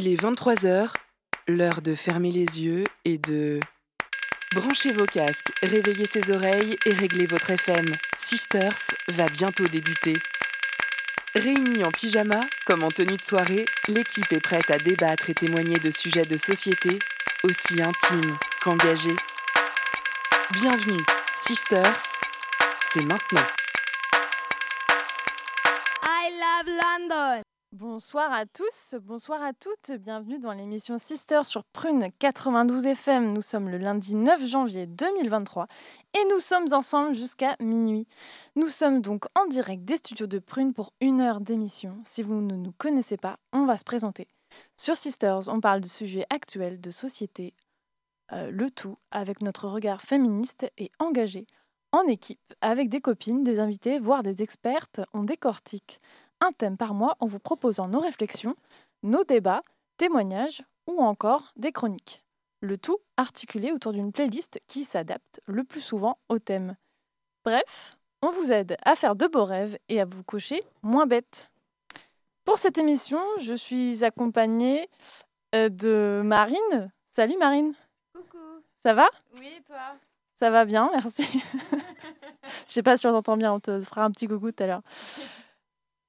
Il est 23h, l'heure de fermer les yeux et de... Branchez vos casques, réveillez ses oreilles et réglez votre FM. Sisters va bientôt débuter. Réunis en pyjama, comme en tenue de soirée, l'équipe est prête à débattre et témoigner de sujets de société aussi intimes qu'engagés. Bienvenue, Sisters, c'est maintenant. I love London. Bonsoir à tous, bonsoir à toutes, bienvenue dans l'émission Sister sur Prune 92 FM. Nous sommes le lundi 9 janvier 2023 et nous sommes ensemble jusqu'à minuit. Nous sommes donc en direct des studios de Prune pour une heure d'émission. Si vous ne nous connaissez pas, on va se présenter. Sur Sisters, on parle de sujets actuels, de société, euh, le tout avec notre regard féministe et engagé. En équipe, avec des copines, des invités, voire des expertes, on décortique un thème par mois en vous proposant nos réflexions, nos débats, témoignages ou encore des chroniques. Le tout articulé autour d'une playlist qui s'adapte le plus souvent au thème. Bref, on vous aide à faire de beaux rêves et à vous coucher moins bête. Pour cette émission, je suis accompagnée euh, de Marine. Salut Marine. Coucou. Ça va? Oui, et toi? Ça va bien, merci. Je sais pas si on t'entend bien, on te fera un petit coucou tout à l'heure.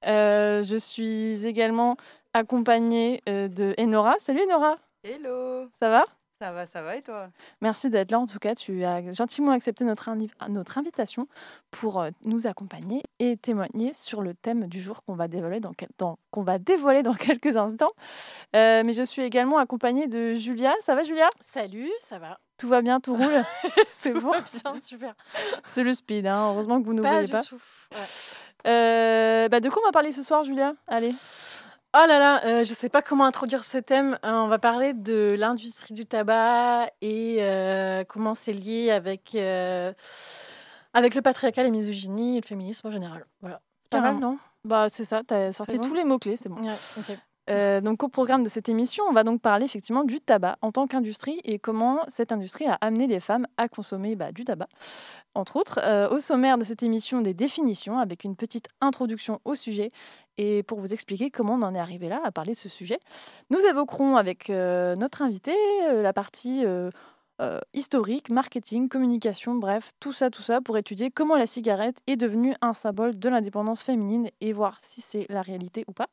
Euh, je suis également accompagnée euh, de Enora. Salut Enora, Hello ça va? Ça va, ça va et toi? Merci d'être là. En tout cas, tu as gentiment accepté notre, notre invitation pour euh, nous accompagner et témoigner sur le thème du jour qu'on va dévoiler dans, quel- dans- qu'on va dévoiler dans quelques instants. Euh, mais je suis également accompagnée de Julia. Ça va Julia? Salut, ça va Tout va bien, tout roule? C'est Tout bon? va bien, super. C'est le speed, hein. heureusement que vous ne Pas voyez du pas. tout. Ouais. Euh, bah, de quoi on va parler ce soir, Julia? Allez. Oh là là, euh, je sais pas comment introduire ce thème. Euh, on va parler de l'industrie du tabac et euh, comment c'est lié avec, avec le patriarcat, la misogynie et le féminisme en général. Voilà. C'est pas mal, non? Bah, c'est ça, tu as sorti bon? tous les mots-clés, c'est bon. Ouais. Euh, donc, au programme de cette émission, on va donc parler effectivement du tabac en tant qu'industrie et comment cette industrie a amené les femmes à consommer bah, du tabac. Entre autres, Euh, au sommaire de cette émission, des définitions avec une petite introduction au sujet et pour vous expliquer comment on en est arrivé là à parler de ce sujet. Nous évoquerons avec euh, notre invité euh, la partie historique, marketing, communication, bref, tout ça, tout ça pour étudier comment la cigarette est devenue un symbole de l'indépendance féminine et voir si c'est la réalité ou pas.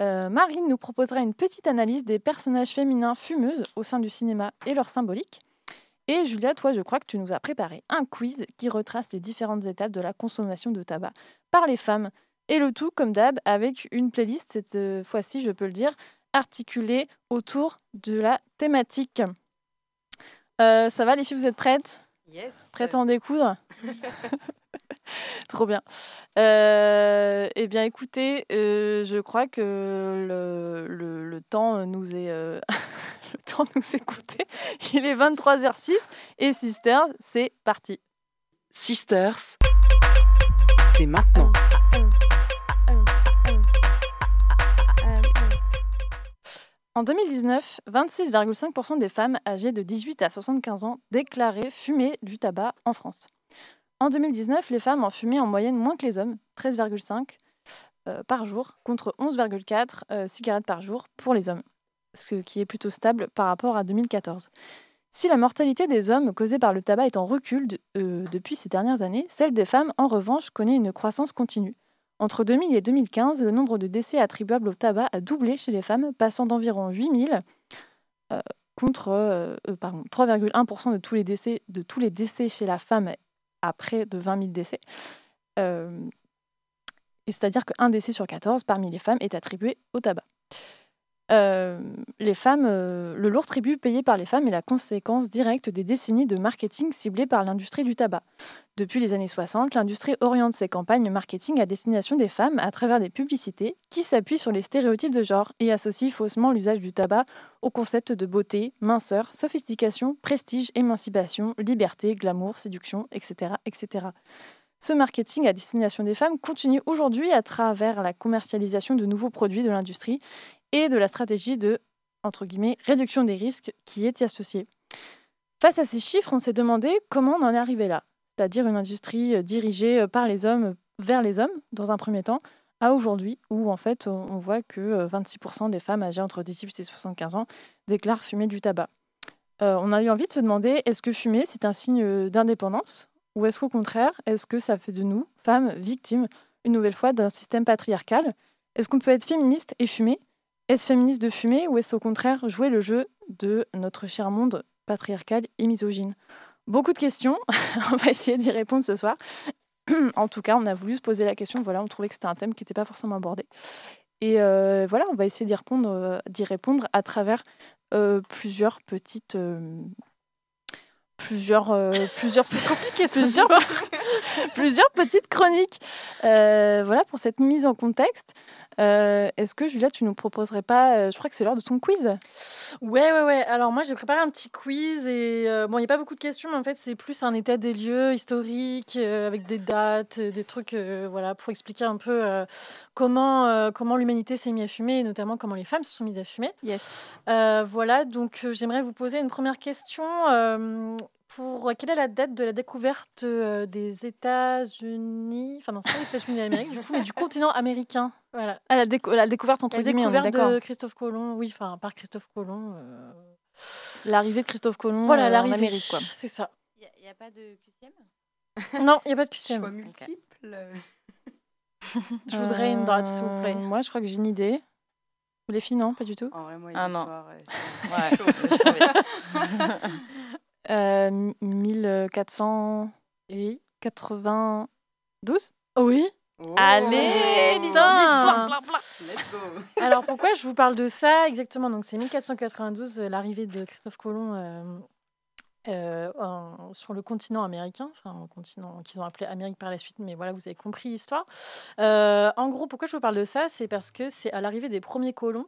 Marine nous proposera une petite analyse des personnages féminins fumeuses au sein du cinéma et leur symbolique. Et Julia, toi, je crois que tu nous as préparé un quiz qui retrace les différentes étapes de la consommation de tabac par les femmes. Et le tout, comme d'hab, avec une playlist, cette euh, fois-ci, je peux le dire, articulée autour de la thématique. Euh, ça va, les filles, vous êtes prêtes? Yes Prêtes à en découdre? Trop bien. Euh, eh bien, écoutez, euh, je crois que le, le- le temps nous est euh, le temps nous est compté. Il est 23h06 et Sister, c'est parti. Sisters, c'est maintenant. En 2019, 26,5% des femmes âgées de 18 à 75 ans déclaraient fumer du tabac en France. En 2019, les femmes en fumaient en moyenne moins que les hommes, 13,5 euh, par jour, contre 11,4 euh, cigarettes par jour pour les hommes, ce qui est plutôt stable par rapport à 2014. Si la mortalité des hommes causée par le tabac est en recul euh, depuis ces dernières années, celle des femmes, en revanche, connaît une croissance continue. Entre 2000 et 2015, le nombre de décès attribuables au tabac a doublé chez les femmes, passant d'environ 8000 euh, contre euh, euh, pardon, 3,1% de de tous les décès chez la femme à près de 20 000 décès. Euh, c'est-à-dire qu'un décès sur 14 parmi les femmes est attribué au tabac. Euh, les femmes, euh, le lourd tribut payé par les femmes est la conséquence directe des décennies de marketing ciblées par l'industrie du tabac. Depuis les années 60, l'industrie oriente ses campagnes marketing à destination des femmes à travers des publicités qui s'appuient sur les stéréotypes de genre et associent faussement l'usage du tabac au concept de beauté, minceur, sophistication, prestige, émancipation, liberté, glamour, séduction, etc. etc. Ce marketing à destination des femmes continue aujourd'hui à travers la commercialisation de nouveaux produits de l'industrie et de la stratégie de réduction des risques qui est y associée. Face à ces chiffres, on s'est demandé comment on en est arrivé là, c'est-à-dire une industrie euh, dirigée euh, par les hommes vers les hommes, dans un premier temps, à aujourd'hui, où en fait, on, voit que euh, 26% des femmes âgées entre 18 et 75 ans déclarent fumer du tabac. Euh, on a eu envie de se demander, est-ce que fumer, c'est un signe euh, d'indépendance Ou est-ce qu'au contraire, est-ce que ça fait de nous, femmes, victimes, une nouvelle fois d'un système patriarcal? Est-ce qu'on peut être féministe et fumer? Est-ce féministe de fumer ou est-ce au contraire jouer le jeu de notre cher monde patriarcal et misogyne? Beaucoup de questions, on va essayer d'y répondre ce soir. en tout cas, on a voulu se poser la question, voilà, on trouvait que c'était un thème qui n'était pas forcément abordé. Et euh, voilà, on va essayer d'y répondre, euh, d'y répondre à travers euh, plusieurs petites... plusieurs... plusieurs c'est compliqué ce Plusieurs- soir. plusieurs petites chroniques. Voilà pour cette mise en contexte. Euh, Est-ce que Julia, tu nous proposerais pas, euh, je crois que c'est l'heure de ton quiz Ouais, ouais, ouais. Alors moi, j'ai préparé un petit quiz et euh, bon, il n'y a pas beaucoup de questions, mais en fait, c'est plus un état des lieux historique euh, avec des dates, des trucs, voilà, pour expliquer un peu comment, comment l'humanité s'est mise à fumer et notamment comment les femmes se sont mises à fumer. Yes. Voilà, donc j'aimerais vous poser une première question. Euh, pour quelle est la date de la découverte euh, des États-Unis? Enfin, non, c'est pas les États-Unis d'Amérique, du coup, mais du continent américain. Voilà. Ah, la, déco- la découverte entre La guillemets, on est découverte de Christophe Colomb, oui, enfin, par Christophe Colomb. euh, L'arrivée de Christophe Colomb Voilà, euh, en l'arrivée. Amérique, quoi. C'est ça. Il n'y a, pas de QCM Non, il n'y a pas de Choix QCM. multiples. Je voudrais une date, s'il vous plaît. Euh, Moi, je crois que j'ai une idée. Les filles, non, pas du tout. En vrai, moi, Ah, non. euh, c'est Ouais, tomber. Euh, 1492 Oui. Oh. Allez, licence d'histoire, Let's go. Alors pourquoi je vous parle de ça exactement? Donc c'est 1492, euh, l'arrivée de Christophe Colomb euh, euh, en- sur le continent américain, enfin le continent qu'ils ont appelé Amérique par la suite, mais voilà, vous avez compris l'histoire. Euh, en gros, pourquoi je vous parle de ça? C'est parce que c'est à l'arrivée des premiers colons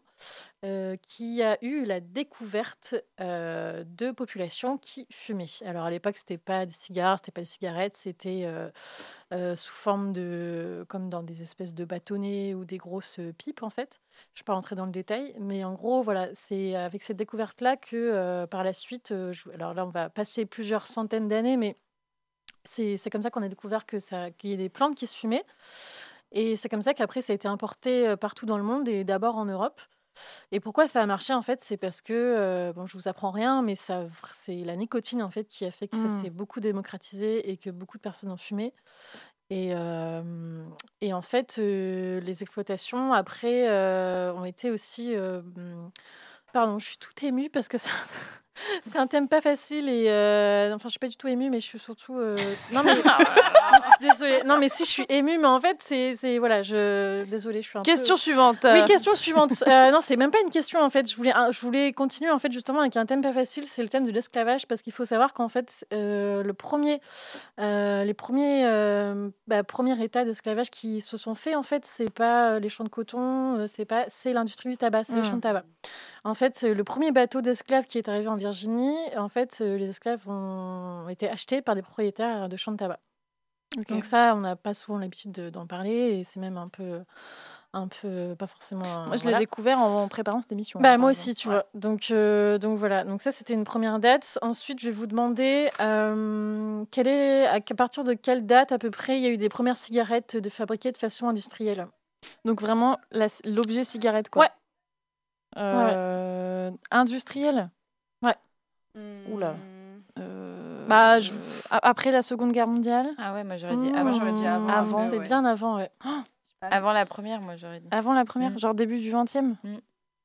euh, qu'il y a eu la découverte euh, de populations qui fumaient. Alors à l'époque, c'était pas des cigares, c'était pas des cigarettes, c'était euh, sous forme de, comme dans des espèces de bâtonnets ou des grosses pipes en fait. Je ne vais pas rentrer dans le détail, mais en gros, voilà, c'est avec cette découverte-là que par la suite, alors là, on va passer plusieurs centaines d'années, mais c'est comme ça qu'on a découvert qu'il y a des plantes qui se fumaient. Et c'est comme ça qu'après, ça a été importé partout dans le monde et d'abord en Europe. Et pourquoi ça a marché en fait, c'est parce que euh, bon, je vous apprends rien, mais ça, c'est la nicotine en fait qui a fait que ça s'est beaucoup démocratisé et que beaucoup de personnes ont fumé. Et, euh, et en fait, euh, les exploitations après ont été aussi. pardon, je suis tout émue parce que un, c'est un thème pas facile et euh, enfin, je suis pas du tout émue, mais je suis surtout. euh, non mais désolée. Non mais si je suis émue, mais en fait, c'est voilà, je désolée, je suis un peu- Question suivante. oui, question suivante. Euh, non, c'est même pas une question en fait. Je voulais, je voulais continuer en fait justement avec un thème pas facile, c'est le thème de l'esclavage parce qu'il faut savoir qu'en fait le premier, les premiers, bah, premiers états d'esclavage qui se sont faits en fait, c'est pas les champs de coton, c'est pas, c'est l'industrie du tabac, c'est les Mm. champs de tabac. En fait, euh, le premier bateau d'esclaves qui est arrivé en Virginie, en fait, euh, les esclaves ont été achetés par des propriétaires de champs de tabac. Donc ça, on n'a pas souvent l'habitude de- d'en parler et c'est même un peu, un peu, pas forcément. Moi, je voilà. l'ai découvert en, préparant cette émission. Bah, hein, moi par aussi, tu Ouais. vois. Donc, euh, donc voilà. Donc ça, c'était une première date. Ensuite, je vais vous demander euh, quelle est, à partir de quelle date à peu près il y a eu des premières cigarettes de fabriquées de façon industrielle? Donc vraiment l'objet cigarette, quoi. Ouais. Euh, Industriel. Oula. Hmm. Euh, Bah, je- euh, Après la Seconde Guerre mondiale. Ah ouais, moi j'aurais dit Mmh. avant. j'aurais dit avant. Avant. C'est ouais. bien avant, ouais. Avant la première, moi j'aurais dit. Avant la première, Mm. genre début du 20e.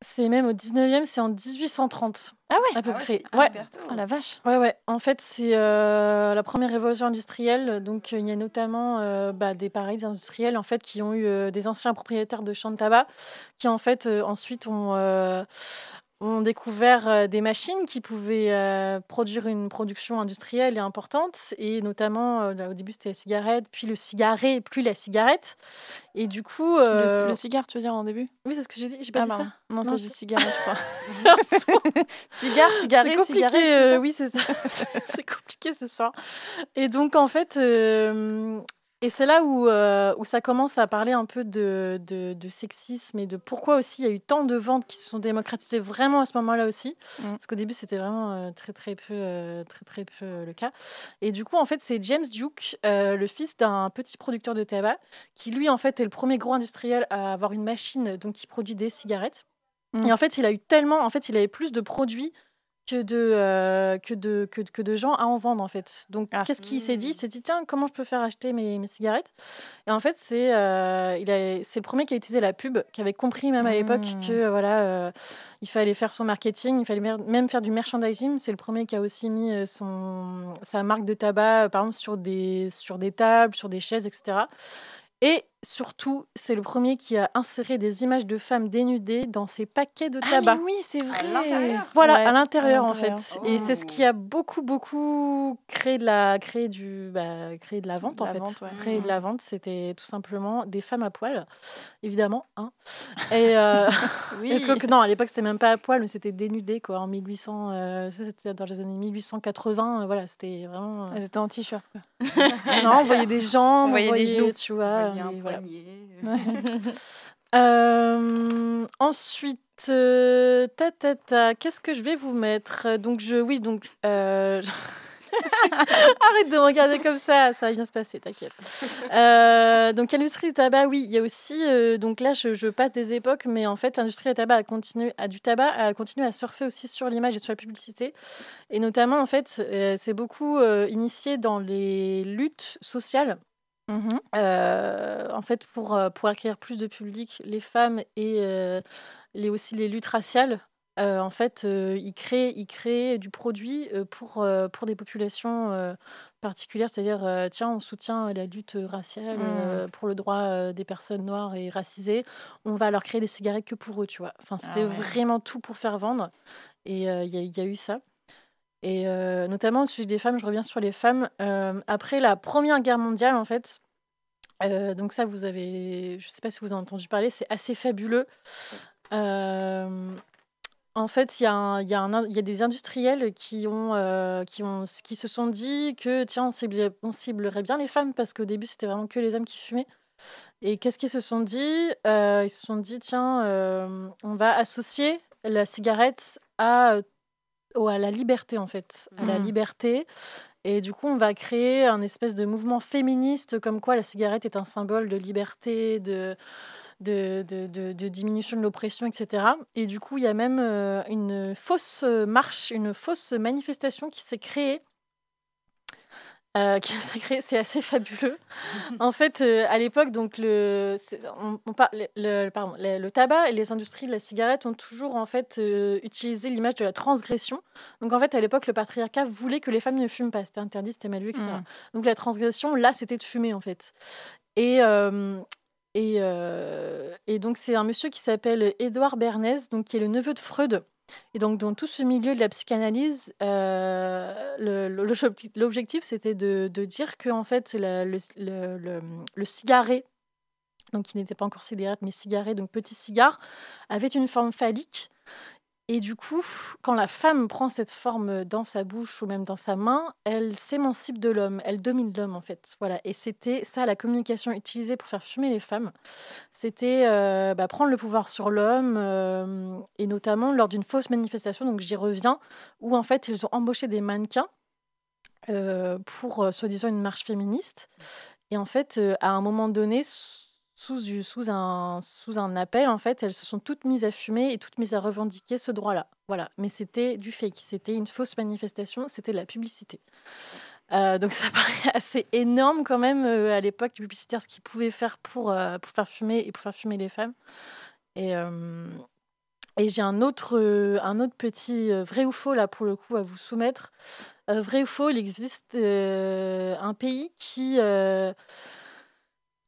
C'est même au 19e, c'est en 1830 Ah ouais à peu Ah ouais, près. c'est Ouais. Oh la vache. Ouais, ouais. En fait, c'est euh, la première révolution industrielle. Donc, euh, il y a notamment euh, bah, des pareils des industriels en fait qui ont eu euh, des anciens propriétaires de champs de tabac, qui en fait euh, ensuite ont euh, ont découvert euh, des machines qui pouvaient euh, produire une production industrielle et importante. Et notamment, euh, au début, c'était la cigarette, puis le cigaret, puis la cigarette. Et du coup, Le- euh, Le, cigare, tu veux dire en début? Oui, c'est ce que j'ai dit. J'ai pas Ah, dit pardon. ça. Non, Non, je- dit cigarette, je crois. Cigare, cigarette, C'est compliqué, cigarette, euh, oui, c'est ça. c'est compliqué ce soir. Et donc, en fait, euh, Et c'est là où, euh, où ça commence à parler un peu de, de, de sexisme et de pourquoi aussi il y a eu tant de ventes qui se sont démocratisées vraiment à ce moment-là aussi. Mm. Parce qu'au début, c'était vraiment euh, très, très peu, euh, très, très peu le cas. Et du coup, en fait, c'est James Duke, le fils d'un petit producteur de tabac, qui lui, en fait, est le premier gros industriel à avoir une machine donc, qui produit des cigarettes. Mm. Et en fait, il a eu tellement, en fait, il avait plus de produits que de, euh, que, de, que, que de gens à en vendre en fait. Donc Ah. qu'est-ce qu'il s'est dit? Il s'est dit tiens comment je peux faire acheter mes, mes cigarettes? Et en fait c'est euh, il a- c'est le premier qui a utilisé la pub, qui avait compris même à l'époque que euh, voilà euh, il fallait faire son marketing, il fallait même faire du merchandising. C'est le premier qui a aussi mis euh, son sa marque de tabac euh, par exemple sur des sur des tables, sur des chaises, etc. Et surtout, c'est le premier qui a inséré des images de femmes dénudées dans ses paquets de Ah, tabac. mais oui, c'est vrai. l'intérieur Voilà, Ouais, à l'intérieur en fait. Et c'est ce qui a beaucoup, beaucoup créé de la, créé du, bah, créé de la vente en La fait. vente, ouais. Créé de la vente, c'était tout simplement des femmes à poil, évidemment. Hein. Et euh, Oui. parce que non, à l'époque c'était même pas à poil, mais c'était dénudé quoi. En 1800, euh, c'était dans les années 1880. euh, voilà, c'était vraiment. Elles étaient en t-shirt, quoi. non, on voyait des jambes, On voyait des genoux. tu vois. Euh, ensuite, euh, ta, ta, ta, qu'est-ce que je vais vous mettre? Donc, je, oui, donc. euh, Arrête de me regarder comme ça, ça va bien se passer, t'inquiète. Euh, donc, l'industrie du tabac, oui, il y a aussi. donc là, je, je passe des époques, mais en fait, l'industrie du tabac a continué, a du tabac a continué à surfer aussi sur l'image et sur la publicité. Et notamment, en fait, c'est beaucoup initié dans les luttes sociales. Euh, en fait, pour, pour acquérir plus de public, les femmes et euh, les, aussi les luttes raciales, euh, en fait, ils, créent, ils créent du produit pour, pour des populations particulières, c'est-à-dire, tiens, on soutient la lutte raciale euh, pour le droit des personnes noires et racisées, on va leur créer des cigarettes que pour eux, tu vois. Enfin, c'était Ah ouais. vraiment tout pour faire vendre. Et il y, a- il y a eu ça. Et euh, notamment au sujet des femmes, je reviens sur les femmes. euh, après la Première Guerre mondiale, en fait, euh, donc ça, vous avez, je ne sais pas si vous en avez entendu parler, c'est assez fabuleux. En fait, il y, y, y a des industriels qui, ont, qui, ont, qui se sont dit que, tiens, on, ciblait- on ciblerait bien les femmes, parce qu'au début, c'était vraiment que les hommes qui fumaient. Et qu'est-ce qu'ils se sont dit? Ils se sont dit, tiens, on va associer la cigarette à, au- à la liberté, en fait. À la Mhm. liberté. Et du coup, on va créer un espèce de mouvement féministe, comme quoi la cigarette est un symbole de liberté, de, de, de, de- de diminution de l'oppression, etc. Et du coup, il y a même euh, une fausse marche, une fausse manifestation qui s'est créée. Euh, qui s'est créée, c'est assez fabuleux. en fait, euh, à l'époque, donc le, on, on par- le, le- pardon, le, le tabac et les industries de la cigarette ont toujours en fait euh, utilisé l'image de la transgression. Donc en fait, à l'époque, le patriarcat voulait que les femmes ne fument pas. C'était interdit, c'était mal vu, etc. Mm. Donc la transgression, là, c'était de fumer en fait. Et, et, et donc c'est un monsieur qui s'appelle Édouard Bernays, donc qui est le neveu de Freud. Et donc dans tout ce milieu de la psychanalyse, euh, l'objectif, c'était de, dire que en fait le, le, donc qui n'était pas encore cigarette mais cigarette, donc petit cigare, avait une forme phallique. Et du coup, quand la femme prend cette forme dans sa bouche ou même dans sa main, elle s'émancipe de l'homme, elle domine l'homme en fait. Voilà. Et c'était ça la communication utilisée pour faire fumer les femmes. C'était euh, bah, prendre le pouvoir sur l'homme euh, et notamment lors d'une fausse manifestation, donc j'y reviens, où en fait ils ont embauché des mannequins euh, pour soi-disant une marche féministe. Et en fait, à un moment donné, sous, un, appel, en fait, elles se sont toutes mises à fumer et toutes mises à revendiquer ce droit-là. Voilà. Mais c'était du fake, c'était une fausse manifestation, c'était de la publicité. Euh, donc ça paraît assez énorme quand même euh, à l'époque du publicitaire ce qu'ils pouvaient faire pour, euh, pour faire fumer et pour faire fumer les femmes. Et, et j'ai un autre, un autre petit vrai ou faux là pour le coup à vous soumettre. Vrai ou faux, il existe un pays qui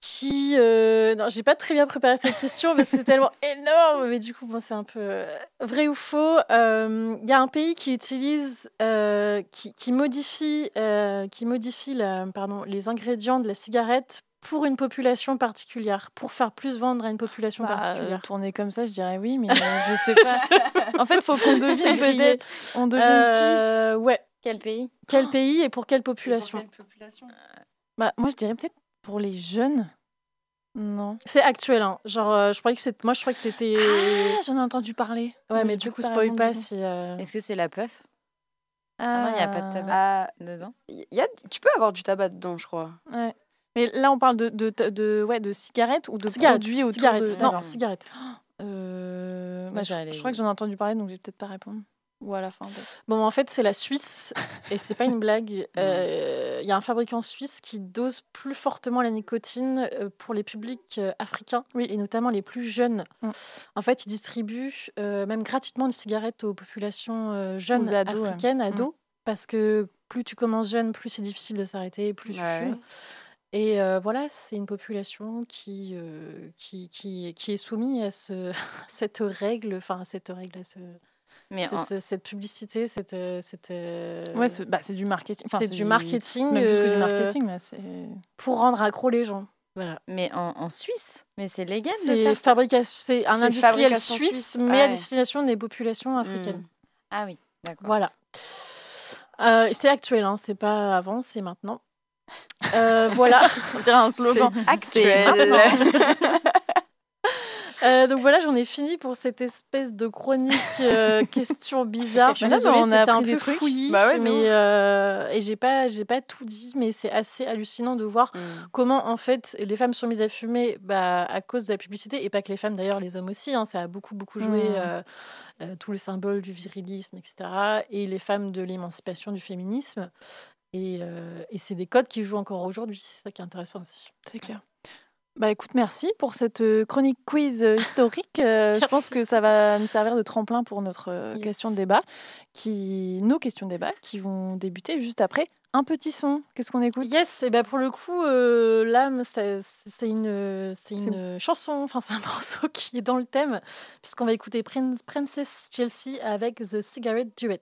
qui euh, non j'ai pas très bien préparé cette question parce que c'est tellement énorme mais du coup bon c'est un peu euh, vrai ou faux. Euh, il y a un pays qui utilise euh, qui, qui modifie euh, qui modifie la, pardon les ingrédients de la cigarette pour une population particulière pour faire plus vendre à une population Bah, particulière. euh, tourner comme ça, je dirais oui, mais euh, je sais pas. en fait, faut qu'on devine peut-être. On devine Euh, ouais. Quel pays? Quel pays et pour quelle Pour population quelle population? Qui Bah, moi, je dirais peut-être Pour les jeunes? Non. C'est actuel, hein. Genre, euh, je croyais que c'était. Moi, je croyais que c'était. Ah, j'en ai entendu parler. ouais, mais du coup, pas spoil pas coup. si. euh, Est-ce que c'est la puff? Ah non, il n'y a pas de tabac Ah, dedans y a, tu peux avoir du tabac dedans, je crois. Ouais. Mais là, on parle de, de, de, ouais, de cigarettes ou de Cigarette, produits autour cigarette, de... non, D'accord. cigarette. Euh, Moi, bah, je, je crois que j'en ai entendu parler, donc je vais peut-être pas répondre. Ou à la fin. peut-être. Bon, en fait, c'est la Suisse, et c'est pas une blague. Euh, Il y a un fabricant suisse qui dose plus fortement la nicotine euh, pour les publics euh, africains, et notamment les plus jeunes. Mm. En fait, il distribue euh, même gratuitement des cigarettes aux populations euh, jeunes Aux ados, africaines, Mm. ados, parce que plus tu commences jeune, plus c'est difficile de s'arrêter, plus tu Ouais. fumes. Et euh, voilà, c'est une population qui, euh, qui, qui, qui est soumise à ce, cette règle, enfin à cette règle, à ce, Mais en- cette publicité, cette, euh, cette, euh, Ouais, c'est bah, c'est du marketing. Enfin, c'est du marketing, c'est même plus que du euh, marketing, mais c'est... pour rendre accro les gens. Voilà. mais en, en Suisse Mais c'est légal de C'est faire ça fabrication, c'est un industriel suisse, suisse, mais à ouais. destination des populations africaines. Mm. Ah oui, d'accord. Voilà. Euh, c'est actuel, hein, c'est pas avant, c'est maintenant. Euh, voilà. On dirait un slogan. Actuel. Euh, donc voilà, j'en ai fini pour cette espèce de chronique euh, question bizarre. Je suis Mais là, désolée, on a un peu trucs. fouillis, Bah ouais, mais euh, et j'ai pas, j'ai pas tout dit, mais c'est assez hallucinant de voir Mm. comment en fait les femmes sont mises à fumer bah, à cause de la publicité et pas que les femmes d'ailleurs les hommes aussi hein, ça a beaucoup beaucoup joué Mm. euh, euh, tout le symbole du virilisme etc et les femmes de l'émancipation du féminisme et, euh, et c'est des codes qui jouent encore aujourd'hui c'est ça qui est intéressant aussi C'est clair. Bah écoute, merci pour cette euh, chronique quiz euh, historique. Euh, je pense que ça va nous servir de tremplin pour notre Yes. question de débat, qui, nos questions de débat, qui vont débuter juste après un petit son. Qu'est-ce qu'on écoute? Yes et bah pour le coup euh, l'âme c'est une c'est une chanson enfin c'est un morceau qui est dans le thème puisqu'on va écouter Prin- Princess Chelsea avec The Cigarette Duet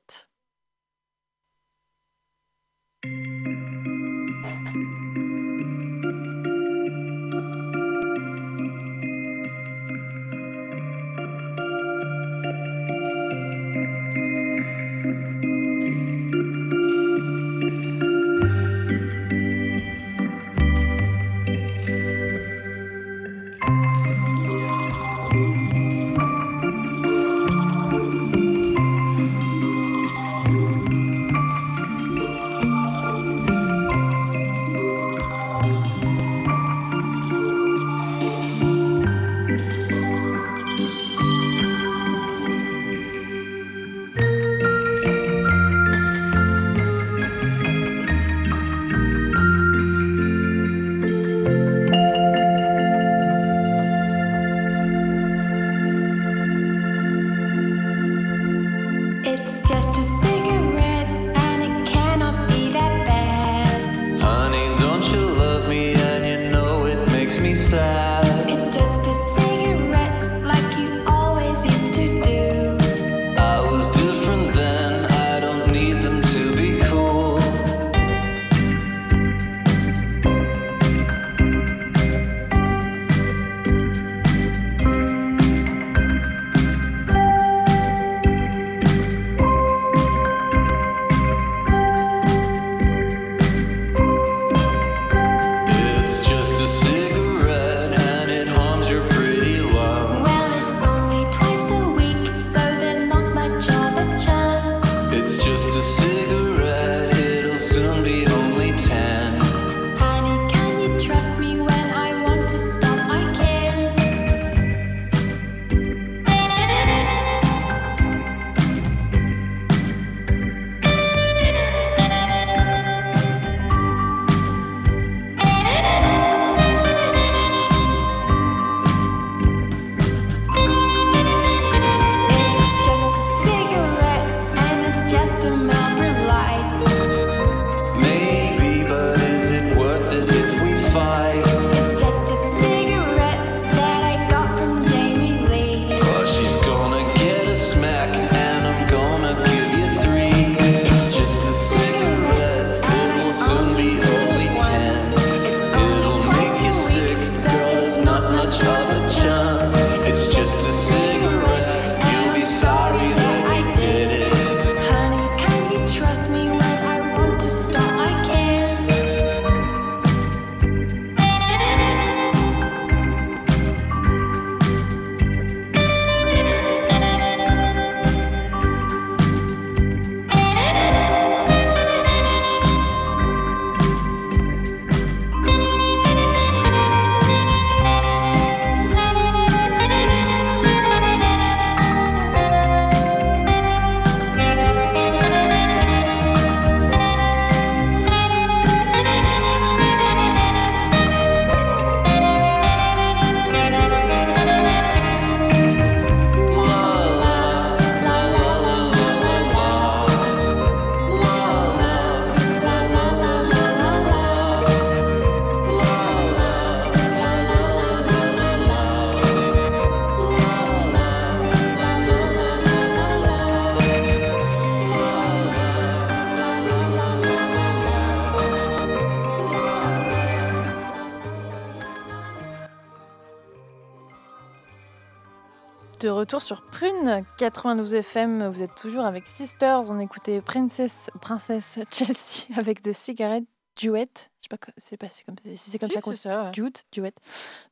sur Prune 92 FM. Vous êtes toujours avec Sisters. On écoutait Princess, Princesse Chelsea avec des cigarettes duet. Je sais pas, c'est pas si comme, si c'est comme ça qu'on ça. Duet, duet.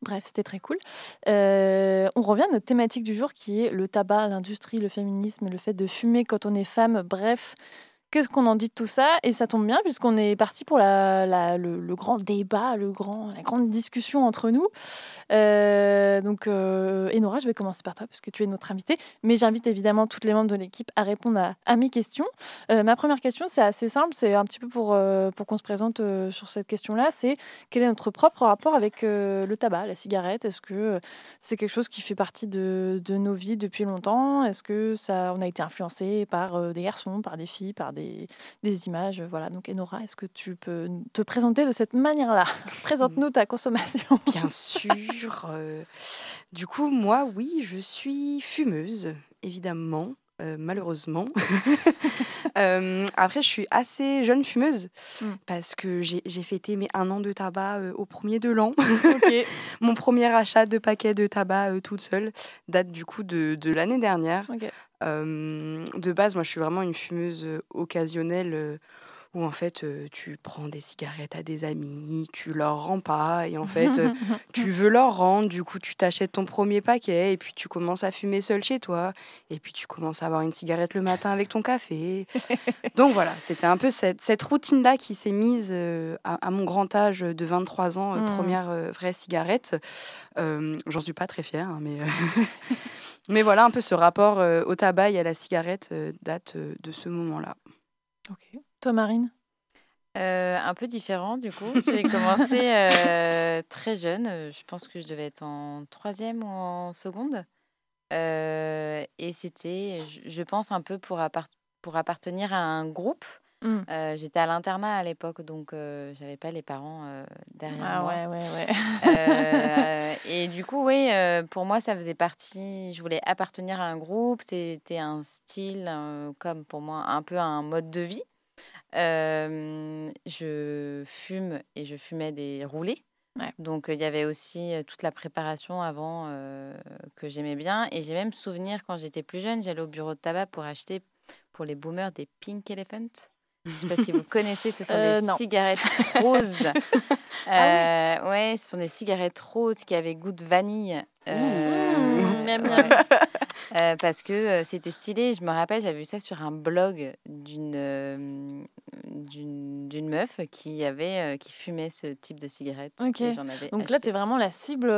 Bref, c'était très cool. Euh, on revient à notre thématique du jour qui est le tabac, l'industrie, le féminisme, le fait de fumer quand on est femme. Bref, qu'est-ce qu'on en dit de tout ça? Et ça tombe bien puisqu'on est parti pour le, grand débat, la grande discussion entre nous. Euh, donc, euh, Enora, je vais commencer par toi parce que tu es notre invitée. Mais j'invite évidemment toutes les membres de l'équipe à répondre à, mes questions. Euh, ma première question, c'est assez simple. C'est un petit peu pour, euh, qu'on se présente sur cette question-là. C'est quel est notre propre rapport avec le tabac, la cigarette? Est-ce que c'est quelque chose qui fait partie de, de nos vies depuis longtemps? Est-ce que ça, on a été influencé par des garçons, par des filles, par des, des images Voilà. Donc, Enora, est-ce que tu peux te présenter de cette manière-là? Présente-nous ta consommation. Bien sûr. euh, du coup, moi, oui, je suis fumeuse, évidemment, euh, malheureusement. Euh, après, je suis assez jeune fumeuse Mm. parce que j'ai fêté mes un an de tabac euh, au premier de l'an. Mon premier achat de paquets de tabac euh, toute seule date du coup de, de l'année dernière. Euh, de base, moi, je suis vraiment une fumeuse occasionnelle euh, où en fait, euh, tu prends des cigarettes à des amis, tu leur rends pas et en fait, tu veux leur rendre. Du coup, tu t'achètes ton premier paquet et puis tu commences à fumer seul chez toi et puis tu commences à avoir une cigarette le matin avec ton café. Donc voilà, c'était un peu cette, cette routine-là qui s'est mise à, à mon grand âge de 23 ans, euh, Mm. première vraie cigarette. J'en suis pas très fière, hein, mais, mais voilà, un peu ce rapport euh, au tabac et à la cigarette euh, date euh, de ce moment-là. Ok. Toi, Marine? Euh, un peu différent du coup. J'ai commencé euh, très jeune. Je pense que je devais être en troisième ou en seconde. Euh, et c'était, je, je pense, un peu pour, appart- pour appartenir à un groupe. Mm. Euh, J'étais à l'internat à l'époque, donc euh, j'avais pas les parents euh, derrière Ah moi. ouais, ouais, ouais. Et du coup, oui, pour moi, ça faisait partie. Je voulais appartenir à un groupe. C'était un style, comme pour moi, un peu un mode de vie. Je fume et je fumais des roulés. Ouais. Donc, il y avait aussi toute la préparation avant que j'aimais bien. Et j'ai même souvenir, quand j'étais plus jeune, j'allais au bureau de tabac pour acheter pour les boomers des Pink Elephant. Je ne sais pas si vous connaissez, ce sont Euh, des non. cigarettes roses. Ah Euh, ouais, ce sont des cigarettes roses qui avaient goût de vanille. Euh, Mmh, ouais. Euh, parce que c'était stylé. Je me rappelle, j'avais vu ça sur un blog d'une d'une d'une meuf qui avait qui fumait ce type de cigarette. Ok. Et j'en avais Donc là, acheté. t'es vraiment la cible,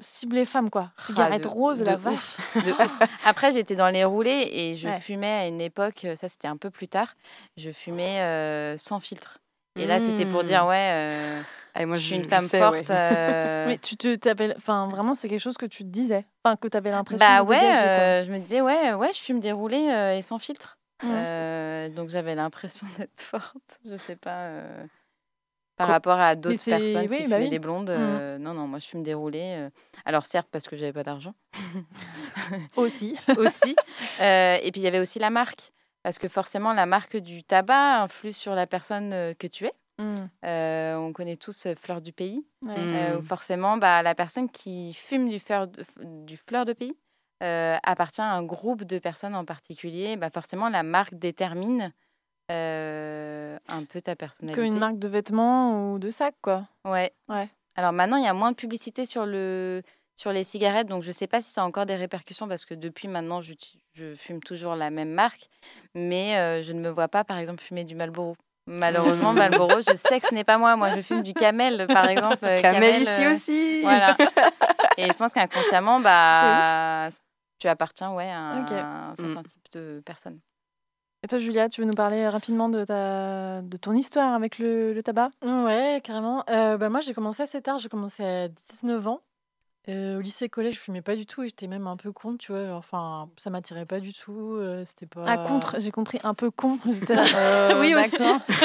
ciblée femme, quoi. Cigarette de- rose, de la vache. Après, j'étais dans les roulés et je Ouais. fumais à une époque, ça c'était un peu plus tard, je fumais euh, sans filtre. Et là, c'était pour Mmh. dire, ouais, euh, Ah, moi, je suis une femme sais, forte. ouais. euh, Mais tu te t'appelles. Enfin, vraiment, c'est quelque chose que tu te disais. Enfin, que t'avais l'impression Bah de ouais, dégager, euh, je me disais, ouais, ouais, je fume des roulés euh, et sans filtre. Euh, donc j'avais l'impression d'être forte. Je sais pas. euh, par rapport à d'autres personnes oui, qui bah fumaient oui. des blondes. Euh, non, non, moi je fume des roulés. euh, alors certes, parce que j'avais pas d'argent Aussi. aussi. Euh, et puis il y avait aussi la marque. Parce que forcément, la marque du tabac influe sur la personne euh, que tu es. Mm. Euh, on connaît tous euh, Fleur du Pays. Ouais. Mm. Euh, où forcément, bah, la personne qui fume du fleur de, du fleur de pays euh, appartient à un groupe de personnes en particulier. Bah, forcément, la marque détermine euh, un peu ta personnalité. Comme une marque de vêtements ou de sac, quoi. Ouais. Ouais. Alors maintenant, il y a moins de publicité sur, le, sur les cigarettes, donc je ne sais pas si ça a encore des répercussions parce que depuis maintenant, je, je fume toujours la même marque, mais euh, je ne me vois pas, par exemple, fumer du Marlboro. Malheureusement, Marlboro, je sais que ce n'est pas moi. Moi, je fume du Camel, par exemple. euh, Camel ici euh, aussi. Voilà. Et je pense qu'inconsciemment, bah, tu appartiens ouais, à un, certain type de personne. Et toi, Julia, tu veux nous parler rapidement de, ta... de ton histoire avec le, le tabac? Ouais, carrément. Euh, bah, moi, j'ai commencé assez tard. J'ai commencé à 19 ans. Euh, au lycée collège, je fumais pas du tout et j'étais même un peu con, tu vois. genre, Enfin, ça m'attirait pas du tout. euh, c'était pas. Ah, contre, j'ai compris, un peu con. J'étais là. Euh, oui, d'accord. aussi.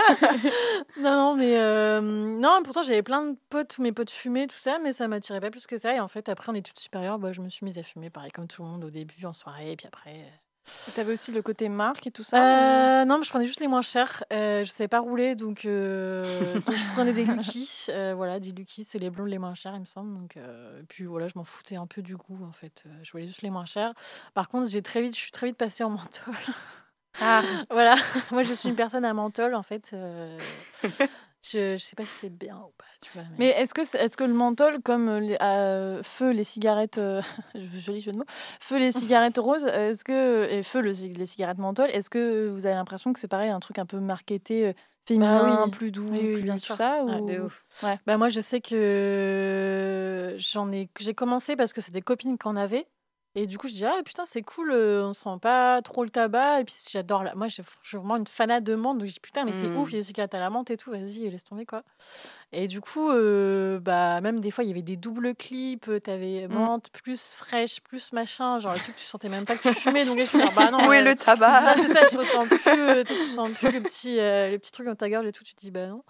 non, non, mais euh, non, pourtant j'avais plein de potes, tous mes potes fumaient, tout ça, mais ça m'attirait pas plus que ça. Et en fait, après, en études supérieures, bah, je me suis mise à fumer, pareil comme tout le monde au début, en soirée, et puis après, euh, T'avais aussi le côté marque et tout ça Euh, non, mais je prenais juste les moins chers. Euh, je savais pas rouler, donc, euh, donc je prenais des Lucky. Euh, voilà, des Lucky, c'est les blondes les moins chers, il me semble. Donc, et puis voilà, je m'en foutais un peu du goût, en fait. Je voulais juste les moins chers. Par contre, j'ai très vite, je suis très vite passée en menthol. Ah. voilà, moi je suis une personne à menthol, en fait. euh, je, je sais pas si c'est bien ou pas, tu vois. Mais est-ce que, est-ce que le menthol, comme les, euh, feu les cigarettes, euh, joli jeu de mots, feu les cigarettes roses, euh, est-ce que et feu le les cigarettes menthol, est-ce que vous avez l'impression que c'est pareil, un truc un peu marketé, euh, féminin, oui. plus doux, Oui, oui, plus bien sûr. ça Ah, ou... De ouf. Bah moi je sais que j'en ai j'ai commencé parce que c'est des copines qui en avaient et du coup je dis ah putain c'est cool euh, on sent pas trop le tabac et puis j'adore la moi je suis vraiment une fanat de menthe donc je dis putain mais c'est ouf il y a cigarettes à la menthe et tout vas-y laisse tomber quoi et du coup euh, bah même des fois il y avait des doubles clips t'avais Mm. menthe plus fraîche plus machin genre le truc tu sentais même pas que tu fumais donc là je dis ah, bah non Où est euh, le tabac? c'est ça, tu ressens plus, tu sens plus le petit, le petit truc dans ta gorge et tout. Tu te dis, bah non.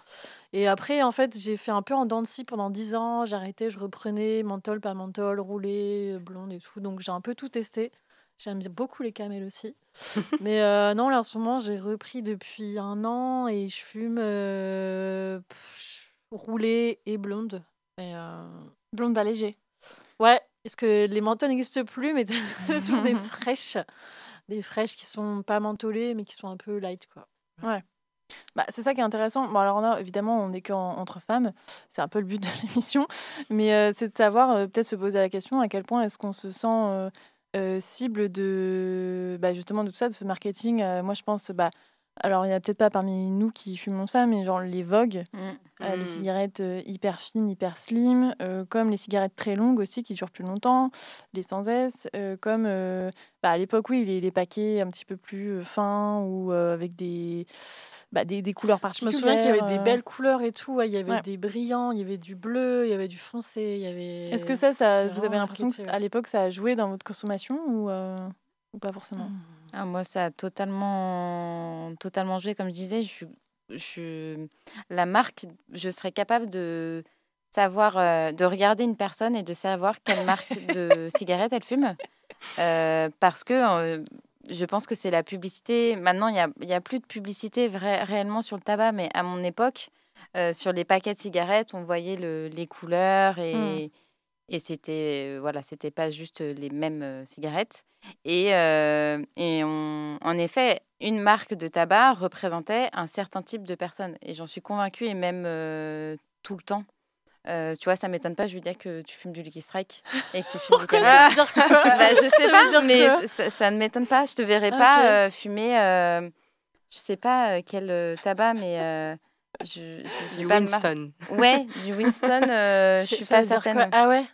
Et après, en fait, j'ai fait un peu en dents de scie pendant 10 ans. Arrêté, je reprenais menthol, pas menthol, roulé, euh, blonde et tout. Donc, j'ai un peu tout testé. J'aime beaucoup les camels aussi. Mais euh, non, là, en ce moment, j'ai repris depuis un an et je fume euh, roulé et blonde. Et, euh, Blonde allégée. Ouais, est-ce que les menthols n'existent plus, mais toujours des fraîches. Des fraîches qui sont pas mentholées, mais qui sont un peu light, quoi. Bah, c'est ça qui est intéressant. Bon, alors là, évidemment, on n'est qu'entre femmes. C'est un peu le but de l'émission. Mais euh, c'est de savoir, euh, peut-être se poser la question, à quel point est-ce qu'on se sent euh, cible de, bah, justement, de tout ça, de ce marketing. Moi, je pense, bah, alors, il n'y en a peut-être pas parmi nous qui fumons ça, mais genre les Vogue, Mm. euh, les Mm. cigarettes hyper fines, hyper slim, comme les cigarettes très longues aussi qui durent plus longtemps, les sans S, comme bah, à l'époque, oui, les, les paquets un petit peu plus fins ou avec des, bah, des, des couleurs Je me particulières. souviens qu'il y avait des euh. belles couleurs et tout. ouais, Il y avait Ouais. des brillants, il y avait du bleu, il y avait du foncé, il y avait. Est-ce que ça, ça vous avez l'impression que marketé, à l'époque, ça a joué dans votre consommation ou, euh, ou pas forcément? Ah, moi, ça a totalement, totalement joué. Comme je disais, je, suis- je, la marque, je serais capable de savoir, euh, de regarder une personne et de savoir quelle marque de cigarette elle fume. Euh, parce que euh, je pense que c'est la publicité. Maintenant, il n'y a, plus de publicité vrai- réellement sur le tabac, mais à mon époque, euh, sur les paquets de cigarettes, on voyait le- les couleurs et, et c'était voilà, c'était pas juste les mêmes euh, cigarettes. Et, euh, et on- en effet, une marque de tabac représentait un certain type de personne. Et j'en suis convaincue, et même euh, tout le temps. Euh, tu vois, ça m'étonne pas, dis que tu fumes du Lucky Strike et que tu fumes du Pourquoi veut dire quoi Bah, je sais Ça pas, dire mais ça, ça ne m'étonne pas. Je te verrai Ok. pas euh, fumer, euh, je sais pas euh, quel euh, tabac, mais euh, je, je- Du pas. Winston. Ouais, du Winston, euh, je suis pas certaine. Ah ouais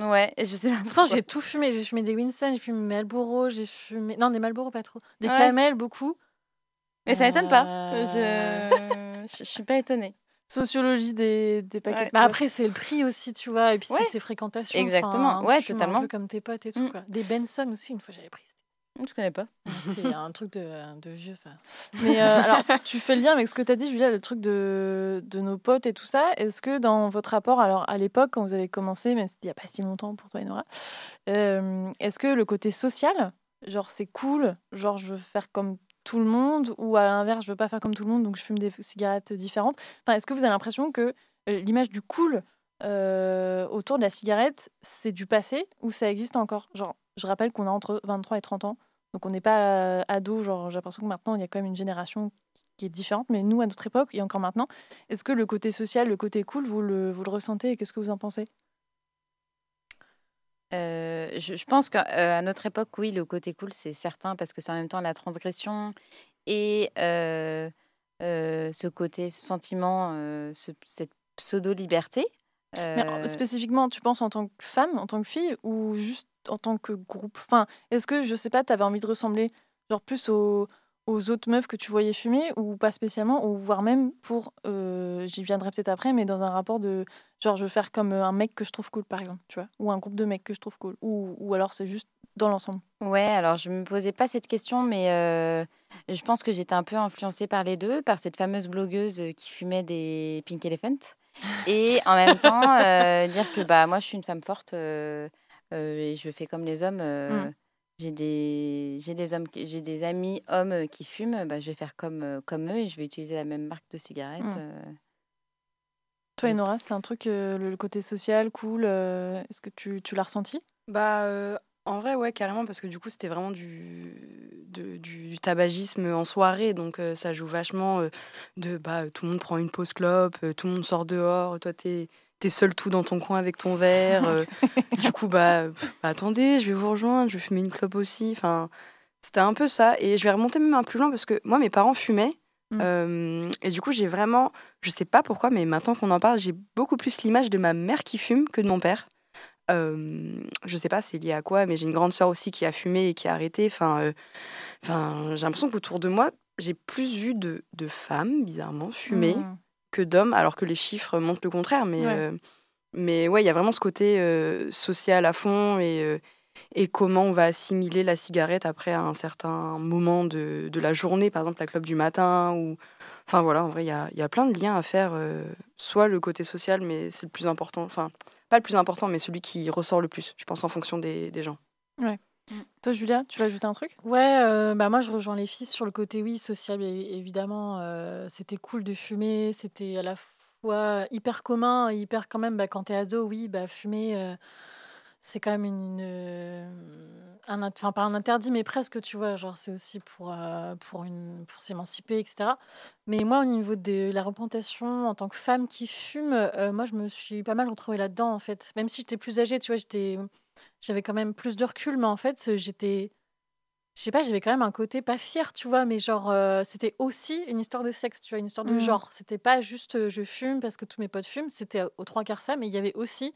Ouais, je sais pas. Pourtant, j'ai tout fumé. J'ai fumé des Winston, j'ai fumé Marlboro, j'ai fumé. Non, des Marlboro, pas trop. Des Ouais. Camel, beaucoup. Mais ça m'étonne pas. Je... je je suis pas étonnée. Sociologie des, des paquets. Ouais. Bah après, c'est le prix aussi, tu vois, et puis Ouais. c'est tes fréquentations. Exactement. enfin, Ouais, totalement. Un peu comme tes potes et tout, Mm. quoi. Des Benson aussi, une fois j'avais pris. Je connais pas. C'est un truc de, de vieux, ça. Mais euh, alors, tu fais le lien avec ce que tu as dit, Julia, le truc de, de nos potes et tout ça. Est-ce que dans votre rapport, alors à l'époque, quand vous avez commencé, même s'il n'y a pas si longtemps pour toi et Nora, euh, est-ce que le côté social, genre c'est cool, genre je veux faire comme tout le monde, ou à l'inverse, je veux pas faire comme tout le monde, donc je fume des cigarettes différentes enfin, Est-ce que vous avez l'impression que euh, l'image du cool euh, autour de la cigarette, c'est du passé ou ça existe encore? Genre, je rappelle qu'on a entre 23 et 30 ans. Donc on n'est pas euh, ado, genre j'ai l'impression que maintenant il y a quand même une génération qui est différente, mais nous à notre époque et encore maintenant, est-ce que le côté social, le côté cool, vous le, vous le ressentez et qu'est-ce que vous en pensez? Euh, je, je pense qu'à notre époque, oui, le côté cool, c'est certain, parce que c'est en même temps la transgression et euh, euh, ce côté, ce sentiment, euh, ce- cette pseudo-liberté. Mais en- Euh, spécifiquement, tu penses en tant que femme, en tant que fille ou juste en tant que groupe? Enfin, est-ce que, je sais pas, tu avais envie de ressembler genre plus aux, aux autres meufs que tu voyais fumer ou pas spécialement, ou voire même pour, euh, j'y viendrai peut-être après, mais dans un rapport de genre je veux faire comme euh, un mec que je trouve cool par exemple, tu vois, ou un groupe de mecs que je trouve cool, ou, ou alors c'est juste dans l'ensemble. Ouais, alors je me posais pas cette question, mais euh, je pense que j'étais un peu influencée par les deux, par cette fameuse blogueuse qui fumait des Pink Elephant, et en même temps euh, dire que bah moi je suis une femme forte et je fais comme les hommes. euh, Mm. J'ai des, j'ai des hommes, j'ai des amis hommes euh, qui fument, bah, je vais faire comme, euh, comme eux et je vais utiliser la même marque de cigarettes. Mm. euh. Toi, Enora, c'est un truc, euh, le, le côté social, cool. euh, Est-ce que tu, tu l'as ressenti? Bah, euh, en vrai, ouais, carrément, parce que du coup, c'était vraiment du, de- du, du tabagisme en soirée, donc euh, ça joue vachement euh, de bah, tout le monde prend une pause clope, euh, tout le monde sort dehors, toi, t'es es seul tout dans ton coin avec ton verre. euh, du coup, bah, bah, attendez, je vais vous rejoindre, je vais fumer une clope aussi. Enfin, c'était un peu ça. Et je vais remonter même un peu plus loin parce que moi, mes parents fumaient. Mm. euh, et du coup, j'ai vraiment, je sais pas pourquoi, mais maintenant qu'on en parle, j'ai beaucoup plus l'image de ma mère qui fume que de mon père. Euh, je sais pas c'est lié à quoi, mais j'ai une grande sœur aussi qui a fumé et qui a arrêté. Enfin, euh, enfin, j'ai l'impression qu'autour de moi, j'ai plus vu de, de femmes, bizarrement, fumer Mm. Que d'hommes, alors que les chiffres montrent le contraire. Mais, Ouais. euh, mais ouais, il y a vraiment ce côté euh, social à fond et, euh, et comment on va assimiler la cigarette après à un certain moment de, de la journée, par exemple la clope du matin. ou Enfin voilà, en vrai, il y a, il y a plein de liens à faire. euh, soit le côté social, mais c'est le plus important. Enfin, pas le plus important, mais celui qui ressort le plus, je pense, en fonction des, des gens. Toi, Julia, tu vas ajouter un truc? Ouais, euh, bah moi je rejoins les filles sur le côté oui social é- évidemment. euh, c'était cool de fumer, c'était à la fois hyper commun, hyper quand même. Bah, quand t'es ado, oui, bah fumer, euh, c'est quand même une, un, enfin pas un interdit, mais presque, tu vois. Genre c'est aussi pour pour une pour s'émanciper, etc. Mais moi au niveau de la représentation en tant que femme qui fume, moi je me suis pas mal retrouvée là-dedans en fait. Même si j'étais plus âgée, tu vois, j'étais j'avais quand même plus de recul, mais en fait j'étais je sais pas, j'avais quand même un côté pas fier, tu vois, mais genre, euh, c'était aussi une histoire de sexe, tu vois, une histoire de Mhm. genre. C'était pas juste euh, je fume parce que tous mes potes fument, c'était euh, aux trois quarts ça, mais il y avait aussi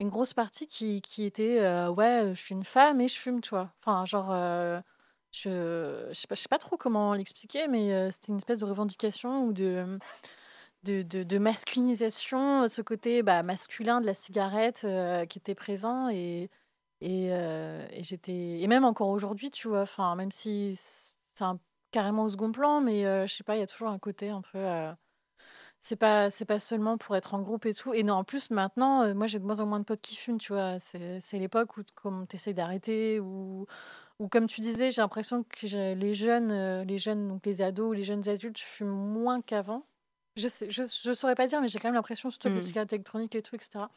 une grosse partie qui, qui était euh, ouais, je suis une femme et je fume, tu vois. Enfin, genre, euh, je, je, sais pas, je sais pas trop comment l'expliquer, mais euh, c'était une espèce de revendication ou de. De, de, de masculinisation, ce côté bah, masculin de la cigarette euh, qui était présent et, et, euh, et j'étais. Et même encore aujourd'hui, tu vois, enfin, même si c'est un- carrément au second plan, mais euh, je sais pas, il y a toujours un côté un peu. euh, c'est pas, c'est pas seulement pour être en groupe et tout. Et non, en plus, maintenant, euh, moi, j'ai de moins en moins de potes qui fument, tu vois. C'est, c'est l'époque où, comme tu essaies d'arrêter, ou, ou comme tu disais, j'ai l'impression que les jeunes, euh, les jeunes, donc les ados ou les jeunes adultes, fument moins qu'avant. Je, sais, je, je saurais pas dire, mais j'ai quand même l'impression, surtout les Mm. cigarettes électroniques et tout, etc.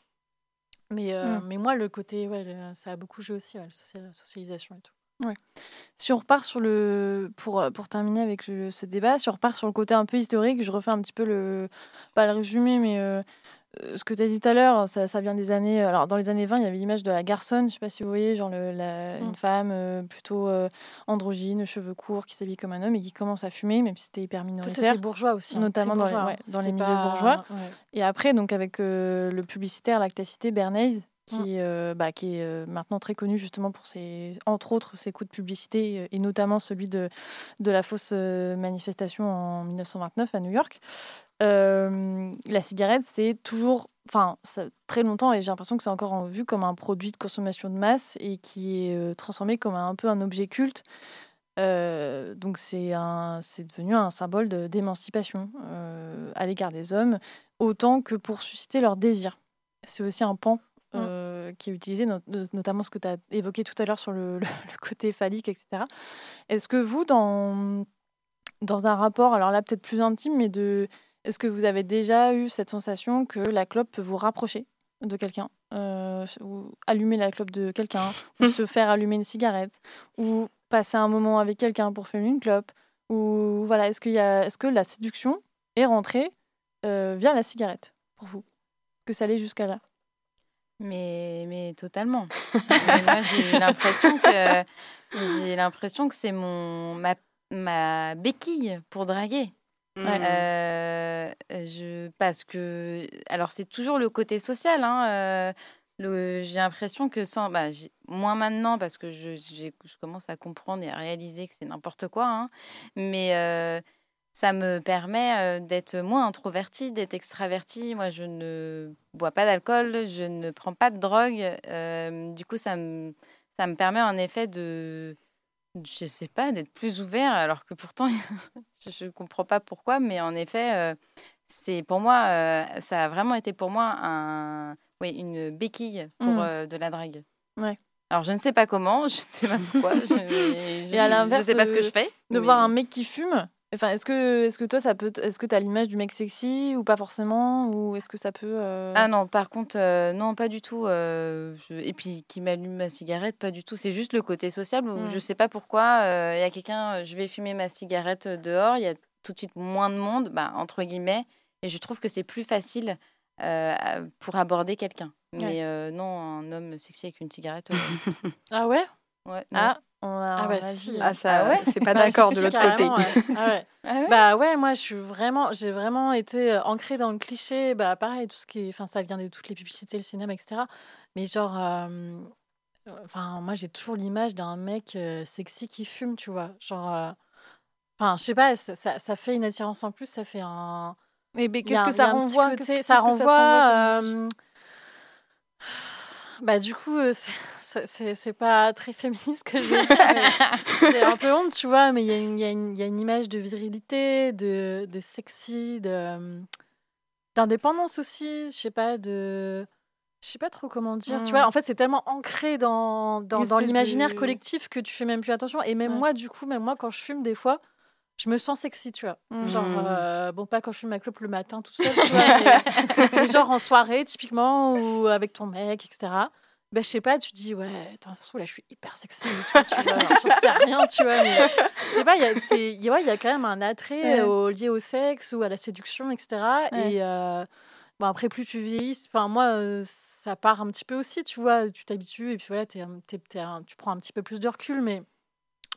Mais, euh, Mm. mais moi, le côté, ouais, le- ça a beaucoup joué aussi, ouais, la social- la socialisation et tout. Si on repart sur le. Pour, euh, pour terminer avec le- ce débat, si on repart sur le côté un peu historique, je refais un petit peu le. Pas le résumé, mais euh, ce que tu as dit tout à l'heure, ça, ça vient des années. Alors, dans les années 20, il y avait l'image de la garçonne, je sais pas si vous voyez, genre le- la- Mm. une femme euh, plutôt euh, androgyne, cheveux courts, qui s'habille comme un homme et qui commence à fumer, même si c'était hyper Ça, minoritaire. c'était bourgeois aussi. hein, notamment dans les- ouais, hein. dans les C'était milieux pas- bourgeois. ouais. Et après, donc avec euh, le publicitaire Lactacité Bernays, qui, Mm. euh, bah, qui est euh, maintenant très connu justement pour ses, entre autres, ses coups de publicité, euh, et notamment celui de, de la fausse euh, manifestation en 1929 à New York. Euh, la cigarette, c'est toujours, enfin, ça- très longtemps, et j'ai l'impression que c'est encore en- vu comme un produit de consommation de masse et qui est euh, transformé comme un, un peu un objet culte. Euh, donc c'est devenu un symbole d'émancipation euh, à l'égard des hommes, autant que pour susciter leur désir. C'est aussi un pan Mm. qui est utilisé, not- no- notamment ce que tu as évoqué tout à l'heure sur le, le- le côté phallique, etc. Est-ce que vous, dans, dans un rapport, alors là peut-être plus intime, mais de, est-ce que vous avez déjà eu cette sensation que la clope peut vous rapprocher de quelqu'un euh, ou allumer la clope de quelqu'un, ou se faire allumer une cigarette, ou passer un moment avec quelqu'un pour fumer une clope, ou voilà, est-ce qu'il a, est-ce que la séduction est rentrée euh, via la cigarette pour vous? Que ça allait jusqu'à là? Mais, mais totalement. Mais moi, j'ai l'impression que j'ai l'impression que c'est mon ma, ma béquille pour draguer. Ouais. Euh, je parce que alors c'est toujours le côté social. Hein, euh, j'ai l'impression que sans bah, moins maintenant parce que je, je commence à comprendre et à réaliser que c'est n'importe quoi. hein, mais euh, ça me permet euh, d'être moins introvertie, d'être extravertie. Moi, je ne bois pas d'alcool, je ne prends pas de drogue. euh, du coup, ça me, ça me permet en effet de, je sais pas, d'être plus ouvert, alors que pourtant, je ne comprends pas pourquoi, mais en effet, euh, c'est pour moi, euh, ça a vraiment été pour moi un, oui, une béquille pour Mm. euh, de la drague. Alors, je ne sais pas comment, je ne sais pas pourquoi. Je, à sais- pas ce que je fais. De mais- voir un mec qui fume. Enfin, est-ce que, est-ce que toi, ça peut, est-ce que t'as l'image du mec sexy ou pas forcément, ou est-ce que ça peut. euh, Ah non, par contre, euh, non, pas du tout. euh, je- Et puis, qui m'allume ma cigarette, pas du tout. C'est juste le côté sociable où Mm. je sais pas pourquoi il y a quelqu'un, je vais fumer ma cigarette dehors, il y a tout de suite moins de monde, bah, entre guillemets, et je trouve que c'est plus facile pour aborder quelqu'un. Mais non, un homme sexy avec une cigarette, Ah ouais? Ouais, non. Ah, on a Ah bah si. euh, Ah, ça, Ah ouais c'est pas Bah, d'accord de l'autre côté. ouais. Ah ouais. Ah ouais? Bah ouais, moi je suis vraiment, j'ai vraiment été euh, ancrée dans le cliché. Bah pareil, tout ce qui est, enfin ça vient de toutes les publicités, le cinéma, etc. Mais genre, euh, euh, enfin moi j'ai toujours l'image d'un mec euh, sexy qui fume, tu vois. Genre, euh, enfin je sais pas, ça, ça, ça fait une attirance en plus, ça fait un. Mais, mais qu'est-ce que ça renvoie? côté- Qu'est-ce que- Ça renvoie. comme euh, Bah du coup, euh, c'est- pas très féministe que je vais dire. J'ai un peu honte, tu vois, mais il y, a une- il y, y a une image de virilité, de, de sexy, de, euh, d'indépendance aussi, je sais pas, de... Je sais pas trop comment dire, tu Mm. vois. En fait, c'est tellement ancré dans, dans, l'imaginaire de- collectif que tu fais même plus attention. Et même Ouais. moi, du coup, même moi, quand je fume, des fois, je me sens sexy, tu vois. Genre, Mm. euh, bon, pas quand je fume ma clope le matin tout seul, tu vois, mais, mais genre en soirée, typiquement, ou avec ton mec, etc. Ben, je sais pas, tu dis, ouais, attends, ça se trouve, là, je suis hyper sexy tu vois, j'en sais rien, tu vois, mais je sais pas, il y a, ouais, y quand même un attrait Ouais. au- lié au sexe ou à la séduction, etc. Ouais. Et euh, bon, après, plus tu vieillis, enfin, moi, euh, ça part un petit peu aussi, tu vois, tu t'habitues et puis voilà, un- tu prends un petit peu plus de recul, mais,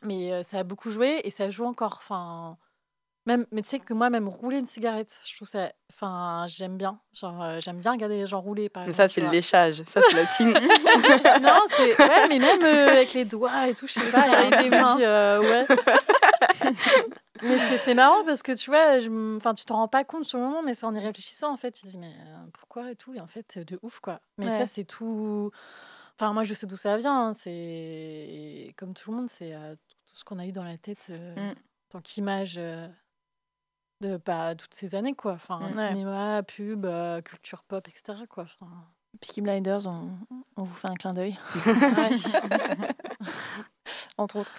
mais euh, ça a beaucoup joué et ça joue encore, enfin... Même, mais tu sais que moi, même rouler une cigarette, je trouve ça. Enfin, j'aime bien. Genre, euh, j'aime bien regarder les gens rouler, par Mais exemple. ça, c'est le léchage. Ça, c'est la team. non, c'est. Ouais, mais même euh, avec les doigts et tout, je sais pas. il y a un Avec les mains. euh, ouais. mais c'est- c'est marrant parce que tu vois, je enfin, tu t'en rends pas compte sur le moment, mais c'est en y réfléchissant, en fait, tu te dis, mais euh, pourquoi et tout. Et en fait, de ouf, quoi. Mais Ouais. ça, c'est tout. Enfin, moi, je sais d'où ça vient. hein, C'est. Comme tout le monde, c'est euh, tout ce qu'on a eu dans la tête euh, Mm. en tant qu'image. De pas toutes ces années quoi enfin Mm. Ouais. cinéma pub euh, culture pop etc quoi Enfin, Peaky Blinders, on, on vous fait un clin d'œil, entre autres.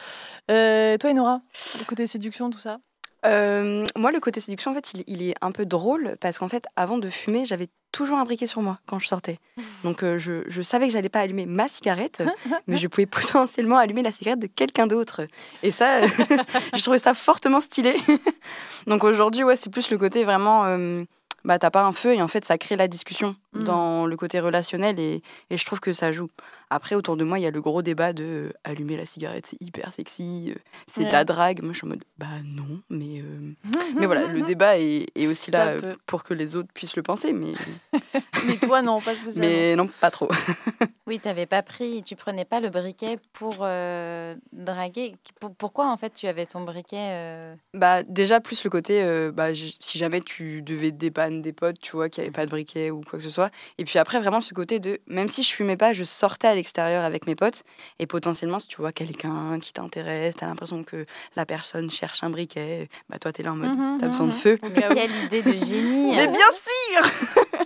Euh, toi, Enora, le côté séduction, tout ça? Euh, moi, le côté séduction, en fait, il, il est un peu drôle parce qu'en fait, avant de fumer, j'avais toujours un briquet sur moi quand je sortais. Donc, euh, je, je savais que j'allais pas allumer ma cigarette, mais je pouvais potentiellement allumer la cigarette de quelqu'un d'autre. Et ça, je trouvais ça fortement stylé. Donc aujourd'hui, ouais, c'est plus le côté vraiment. euh, bah, t'as pas un feu et en fait, ça crée la discussion Mm. dans le côté relationnel et, et je trouve que ça joue. Après, autour de moi, il y a le gros débat de euh, allumer la cigarette, c'est hyper sexy, euh, c'est de Ouais. la drague. Moi, je suis en mode, bah non, mais. euh, mais voilà, le débat est, est aussi Ça là peut. pour que les autres puissent le penser, mais, Mais toi, non, pas spécialement. mais non, pas trop. Oui, t'avais pas pris, tu prenais pas le briquet pour euh, draguer. Pour- pourquoi en fait tu avais ton briquet euh, Bah, déjà, plus le côté, euh, bah, si jamais tu devais dépanner des potes, tu vois, qui n'avaient pas de briquet ou quoi que ce soit. Et puis après, vraiment, ce côté de, même si je fumais pas, je sortais à l'extérieur avec mes potes. Et potentiellement, si tu vois quelqu'un qui t'intéresse, t'as l'impression que la personne cherche un briquet, bah, toi, t'es là en mode, Mhm, t'as besoin de mhm. feu. Quelle idée de génie Mais bien sûr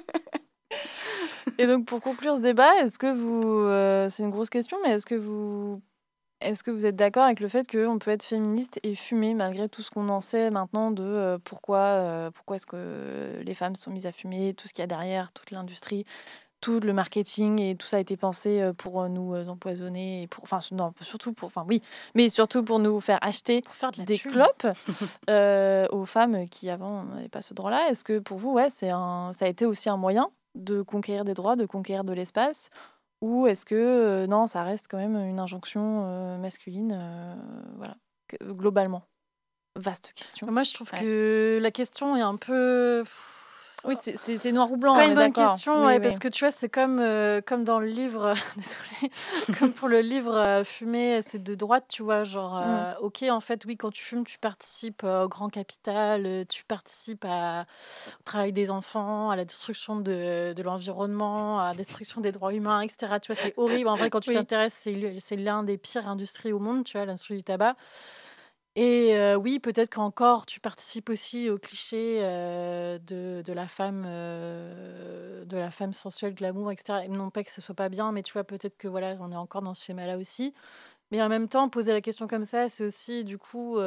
Et donc, pour conclure ce débat, est-ce que vous. euh, c'est une grosse question, mais est-ce que vous. Est-ce que vous êtes d'accord avec le fait qu'on peut être féministe et fumer malgré tout ce qu'on en sait maintenant de euh, pourquoi, euh, pourquoi est-ce que les femmes sont mises à fumer, tout ce qu'il y a derrière, toute l'industrie, tout le marketing et tout ça a été pensé euh, pour nous euh, empoisonner et pour, enfin non, surtout pour, enfin oui, mais surtout pour nous faire acheter pour faire de des thune. clopes euh, aux femmes qui avant n'avaient pas ce droit-là. Est-ce que pour vous, ouais, c'est un, ça a été aussi un moyen de conquérir des droits, de conquérir de l'espace, ou est-ce que euh, non, ça reste quand même une injonction euh, masculine, euh, voilà, globalement? Vaste question. Moi, je trouve Ouais. que la question est un peu. Oui, c'est- c'est c'est noir ou C'est blanc. pas on une bonne question, Oui, ouais, oui. parce que tu vois, c'est comme, euh, comme dans le livre, désolée, comme pour le livre euh, Fumer, c'est de droite, tu vois, genre, euh, ok, en fait, oui, quand tu fumes, tu participes euh, au grand capital, tu participes à- au travail des enfants, à la destruction de, de l'environnement, à la destruction des droits humains, etc. Tu vois, c'est horrible. En vrai, quand tu Oui. t'intéresses, c'est c'est l'un des pires industries au monde, tu vois, l'industrie du tabac. Et euh, oui, peut-être qu'encore tu participes aussi au cliché euh, de, de la femme, euh, de la femme sensuelle, de l'amour, etc. Et non pas que ce soit pas bien, mais tu vois, peut-être que voilà, on est encore dans ce schéma-là aussi. Mais en même temps, poser la question comme ça, c'est aussi du coup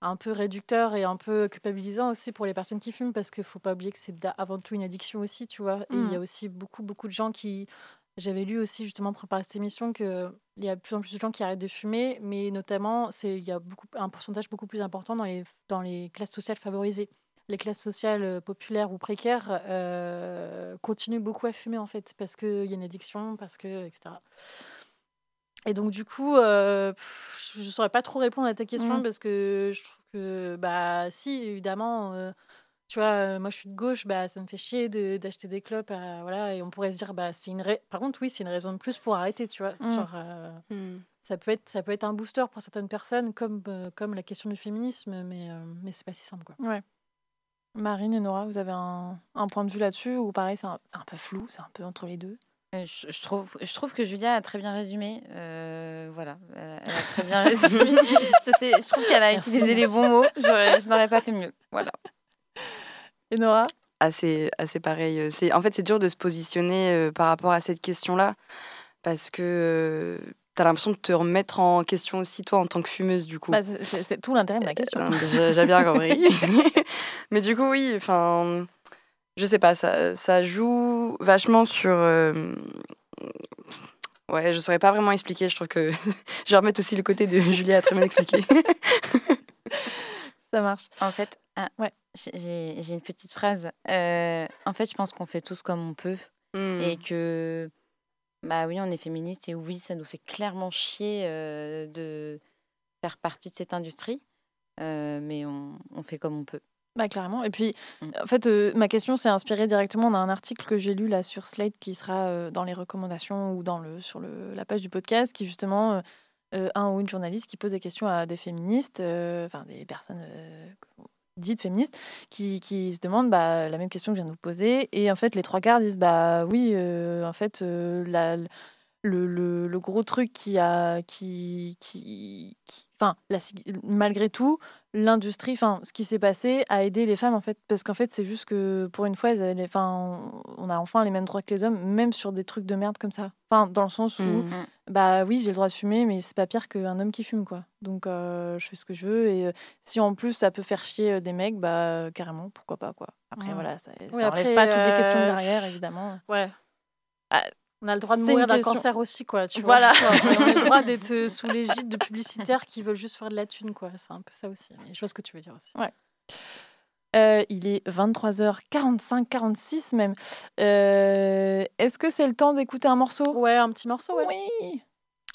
un peu réducteur et un peu culpabilisant aussi pour les personnes qui fument, parce qu'il faut pas oublier que c'est avant tout une addiction aussi, tu vois. Et il y a aussi beaucoup, beaucoup de gens qui. J'avais lu aussi justement pour préparer cette émission qu'il y a de plus en plus de gens qui arrêtent de fumer, mais notamment c'est il y a beaucoup un pourcentage beaucoup plus important dans les dans les classes sociales favorisées. Les classes sociales euh, populaires ou précaires euh, continuent beaucoup à fumer en fait parce qu'il y a une addiction, parce que etc. Et donc du coup, euh, je ne saurais pas trop répondre à ta question Mm. parce que je trouve que bah si évidemment. euh, tu vois, moi je suis de gauche, bah, ça me fait chier de- d'acheter des clopes, euh, voilà, et on pourrait se dire, bah, c'est une ra- par contre, oui, c'est une raison de plus pour arrêter, tu vois. Mm. Genre, euh, Hmm. ça, peut être, ça peut être un booster pour certaines personnes, comme, euh, comme la question du féminisme, mais, euh, mais c'est pas si simple, quoi. Marine et Nora, vous avez un, un point de vue là-dessus ou pareil, c'est un, peu flou, c'est un peu entre les deux? Euh, Je, je trouve, je trouve que Julia a très bien résumé. euh, voilà, elle, a très bien résumé. je, sais, je trouve qu'elle a Merci, utilisé les bons mots. J'aurais- Je n'aurais pas fait mieux. Voilà. Et Nora? Assez, assez pareil. Euh, C'est, en fait, c'est dur de se positionner euh, par rapport à cette question-là parce que tu as l'impression de te remettre en question aussi, toi, en tant que fumeuse, du coup. Bah, c'est- tout l'intérêt de ma question. Euh, J'ai bien compris. Mais du coup, oui, enfin, je sais pas, ça, ça joue vachement sur. euh, Ouais, je saurais pas vraiment expliquer. Je trouve que je vais remettre aussi le côté de Julia à très bien expliquer. Ça marche. En fait, ah, Ouais. j'ai- une petite phrase. Euh, en fait, je pense qu'on fait tous comme on peut. Hmm. et que bah oui on est féministe et oui ça nous fait clairement chier euh, de faire partie de cette industrie euh, mais on, on fait comme on peut Bah, clairement. Et puis, Mm. en fait, euh, ma question s'est inspirée directement d'un article que j'ai lu là sur Slate qui sera euh, dans les recommandations ou dans le, sur le, la page du podcast, qui justement, euh, euh, un ou une journaliste qui pose des questions à des féministes, euh, enfin des personnes euh, dites féministes, qui, se demandent bah, la même question que je viens de vous poser. Et en fait, les trois quarts disent bah oui, en fait, la, le, le, le gros truc qui a qui qui qui- enfin la malgré tout l'industrie enfin ce qui s'est passé a aidé les femmes en fait parce qu'en fait c'est juste que pour une fois elles avaient les- enfin on a enfin les mêmes droits que les hommes même sur des trucs de merde comme ça enfin dans le sens où Hmm. bah oui j'ai le droit de fumer mais c'est pas pire qu'un homme qui fume quoi donc euh, je fais ce que je veux et euh, si en plus ça peut faire chier euh, des mecs bah carrément pourquoi pas quoi après Ouais. voilà ça, ça Oui, enlève pas toutes les questions derrière évidemment Ouais. Ah, on a le droit de mourir d'un cancer aussi, quoi. Tu Voilà. Vois, on a le droit d'être sous l'égide de publicitaires qui veulent juste faire de la thune, quoi. C'est un peu ça aussi. Mais je vois ce que tu veux dire aussi. Euh, il est 23h45, 46 même. Euh, Est-ce que c'est le temps d'écouter un morceau? Ouais, un petit morceau, ouais. Oui.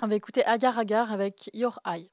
On va écouter Agar Agar avec Your Eye.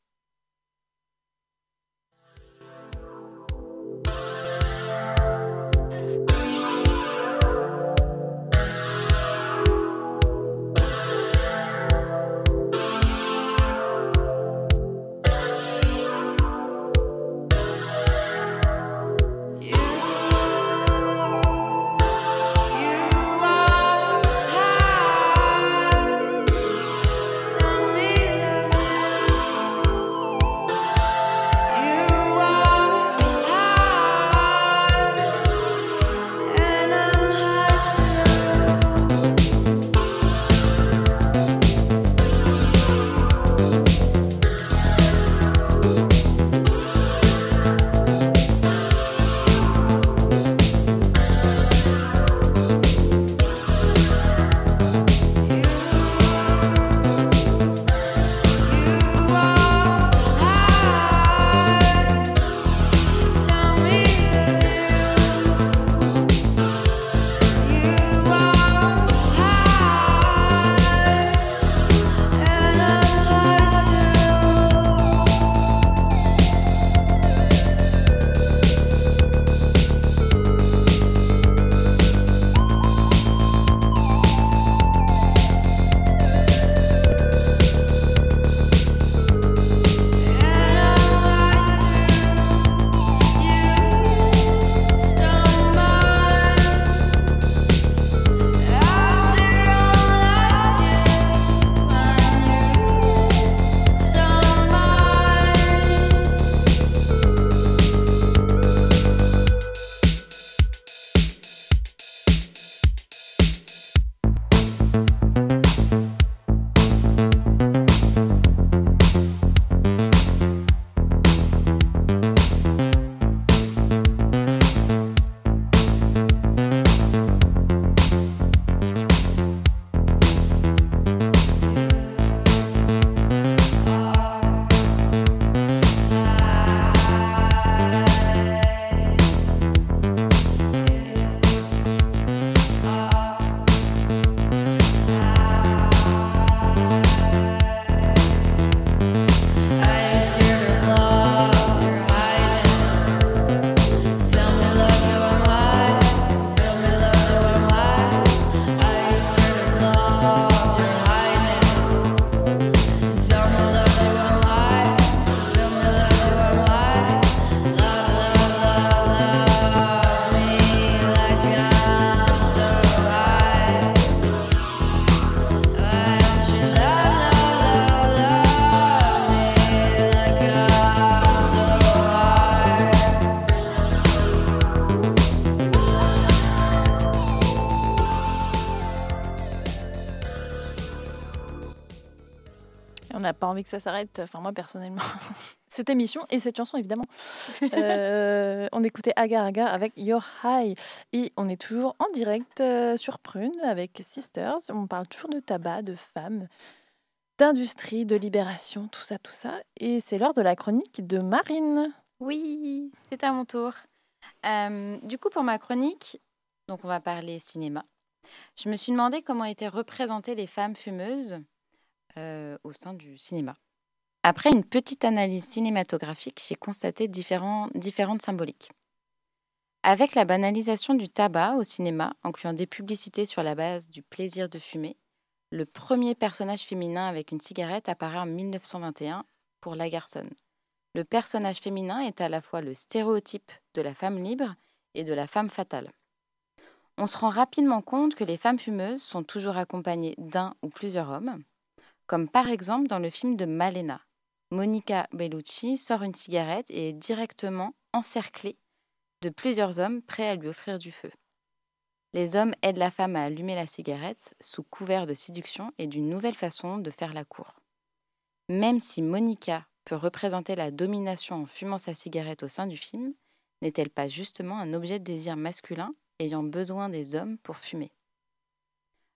Que ça s'arrête. Enfin, moi, personnellement. Cette émission et cette chanson, évidemment. Euh, on écoutait Agar Agar avec Your High. Et on est toujours en direct euh, sur Prune avec Sisters. On parle toujours de tabac, de femmes, d'industrie, de libération, tout ça, tout ça. Et c'est l'heure de la chronique de Marine. Oui, c'est à mon tour. Euh, du coup, pour ma chronique, donc on va parler cinéma. Je me suis demandé comment étaient représentées les femmes fumeuses euh, au sein du cinéma. Après une petite analyse cinématographique, j'ai constaté différentes symboliques. Avec la banalisation du tabac au cinéma, incluant des publicités sur la base du plaisir de fumer, le premier personnage féminin avec une cigarette apparaît en 1921 pour Lagarson. Le personnage féminin est à la fois le stéréotype de la femme libre et de la femme fatale. On se rend rapidement compte que les femmes fumeuses sont toujours accompagnées d'un ou plusieurs hommes, comme par exemple dans le film de Malena. Monica Bellucci sort une cigarette et est directement encerclée de plusieurs hommes prêts à lui offrir du feu. Les hommes aident la femme à allumer la cigarette sous couvert de séduction et d'une nouvelle façon de faire la cour. Même si Monica peut représenter la domination en fumant sa cigarette au sein du film, n'est-elle pas justement un objet de désir masculin ayant besoin des hommes pour fumer?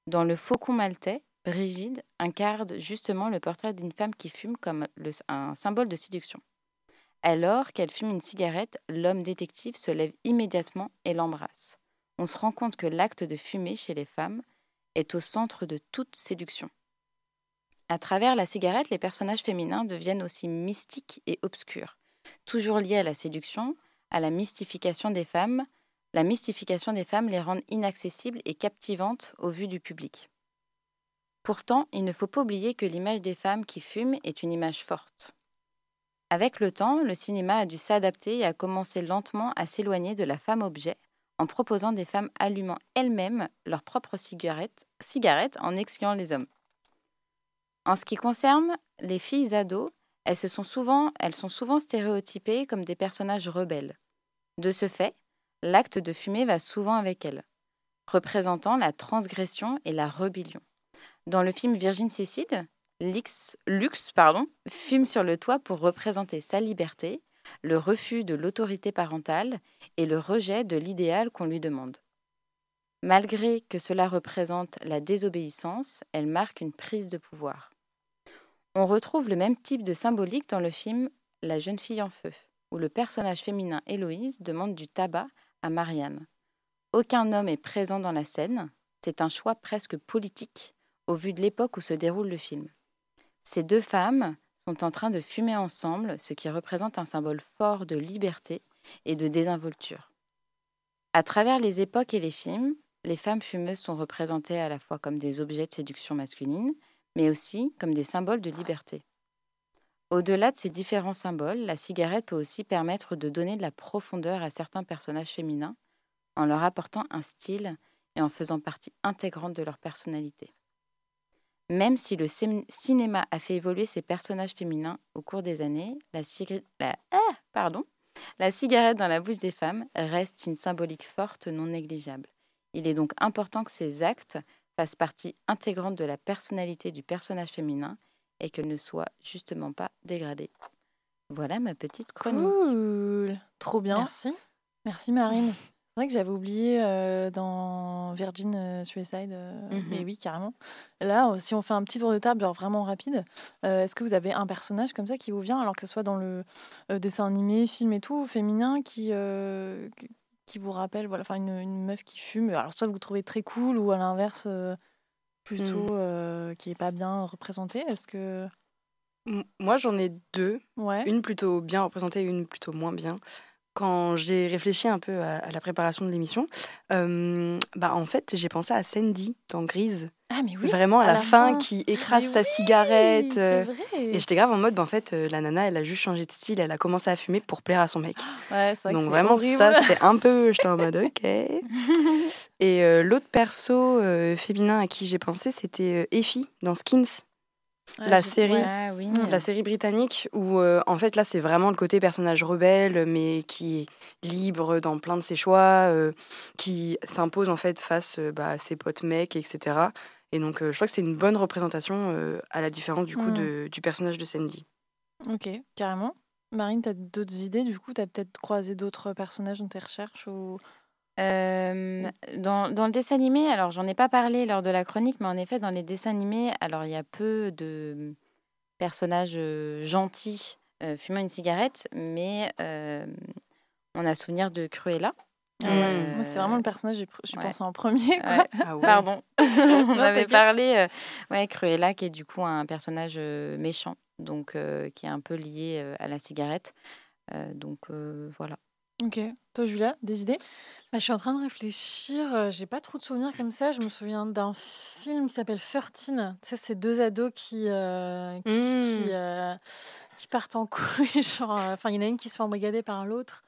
Dans Le Faucon maltais, Brigide incarne justement le portrait d'une femme qui fume comme un symbole de séduction. Alors qu'elle fume une cigarette, l'homme détective se lève immédiatement et l'embrasse. On se rend compte que l'acte de fumer chez les femmes est au centre de toute séduction. À travers la cigarette, les personnages féminins deviennent aussi mystiques et obscurs, toujours liés à la séduction, à la mystification des femmes. La mystification des femmes les rend inaccessibles et captivantes au vu du public. Pourtant, il ne faut pas oublier que l'image des femmes qui fument est une image forte. Avec le temps, le cinéma a dû s'adapter et a commencé lentement à s'éloigner de la femme-objet en proposant des femmes allumant elles-mêmes leurs propres cigarettes, cigarettes en excluant les hommes. En ce qui concerne les filles ados, elles, se sont souvent, elles sont souvent stéréotypées comme des personnages rebelles. De ce fait, l'acte de fumer va souvent avec elles, représentant la transgression et la rébellion. Dans le film Virgin Suicide, Lux fume sur le toit pour représenter sa liberté, le refus de l'autorité parentale et le rejet de l'idéal qu'on lui demande. Malgré que cela représente la désobéissance, elle marque une prise de pouvoir. On retrouve le même type de symbolique dans le film La jeune fille en feu, où le personnage féminin Héloïse demande du tabac à Marianne. Aucun homme est présent dans la scène, c'est un choix presque politique au vu de l'époque où se déroule le film. Ces deux femmes sont en train de fumer ensemble, ce qui représente un symbole fort de liberté et de désinvolture. À travers les époques et les films, les femmes fumeuses sont représentées à la fois comme des objets de séduction masculine, mais aussi comme des symboles de liberté. Au-delà de ces différents symboles, la cigarette peut aussi permettre de donner de la profondeur à certains personnages féminins en leur apportant un style et en faisant partie intégrante de leur personnalité. Même si le cin- cinéma a fait évoluer ses personnages féminins au cours des années, la, ah, pardon, la cigarette dans la bouche des femmes reste une symbolique forte non négligeable. Il est donc important que ces actes fassent partie intégrante de la personnalité du personnage féminin et qu'elle ne soit justement pas dégradée. Voilà ma petite chronique. Cool. Trop bien. Merci. Merci Marine. C'est vrai que j'avais oublié euh, dans Virgin euh, Suicide, euh, mais oui, carrément. Là, euh, si on fait un petit tour de table, genre vraiment rapide, euh, est-ce que vous avez un personnage comme ça qui vous vient, alors que ce soit dans le euh, dessin animé, film et tout, féminin, qui, euh, qui- vous rappelle, voilà, enfin une, une meuf qui fume, alors soit vous trouvez très cool, ou à l'inverse, euh, plutôt euh, qui est pas bien représentée Est-ce que. Moi, j'en ai deux. Ouais. Une plutôt bien représentée et une plutôt moins bien. Quand j'ai réfléchi un peu à, à la préparation de l'émission, euh, bah en fait, j'ai pensé à Sandy dans Grise. Ah, mais oui Vraiment à, à la, la fin, fin. qui écrase Mais sa oui, cigarette. c'est euh, vrai. et j'étais grave en mode, bah, en fait, euh, la nana, elle a juste changé de style, elle a commencé à fumer pour plaire à son mec. Ouais, vrai Donc vraiment, horrible. ça, c'était un peu, j'étais en mode, ok. Et euh, l'autre perso féminin à qui j'ai pensé, c'était Effie dans Skins. La série. ouais. Ah oui. La série britannique où euh, en fait là c'est vraiment le côté personnage rebelle mais qui est libre dans plein de ses choix, euh, qui s'impose en fait face euh, bah, à ses potes mecs etc. Et donc, euh, je crois que c'est une bonne représentation euh, à la différence du coup Mm. de- du personnage de Sandy. Ok, carrément. Marine, tu as d'autres idées Du coup, tu as peut-être croisé d'autres personnages dans tes recherches ou... Euh, dans, dans le dessin animé, alors j'en ai pas parlé lors de la chronique, mais en effet, dans les dessins animés, alors il y a peu de personnages gentils euh, fumant une cigarette, mais euh, on a souvenir de Cruella. Ah ouais, Euh, c'est vraiment le personnage, j'ai j'ai ouais. pensé en premier. quoi. Ouais. Ah ouais. Pardon, on Non, avait parlé. euh, ouais, Cruella, qui est du coup un personnage méchant, donc euh, qui est un peu lié euh, à la cigarette. Euh, donc euh, voilà. Ok. Toi, Julia, des idées? Bah, je suis en train de réfléchir. euh, J'ai pas trop de souvenirs comme ça. Je me souviens d'un film qui s'appelle 13. Tu sais, c'est deux ados qui, euh, qui, Mm. qui, euh, qui partent en couille. Genre, enfin, il y en a une qui se fait embrigader par l'autre.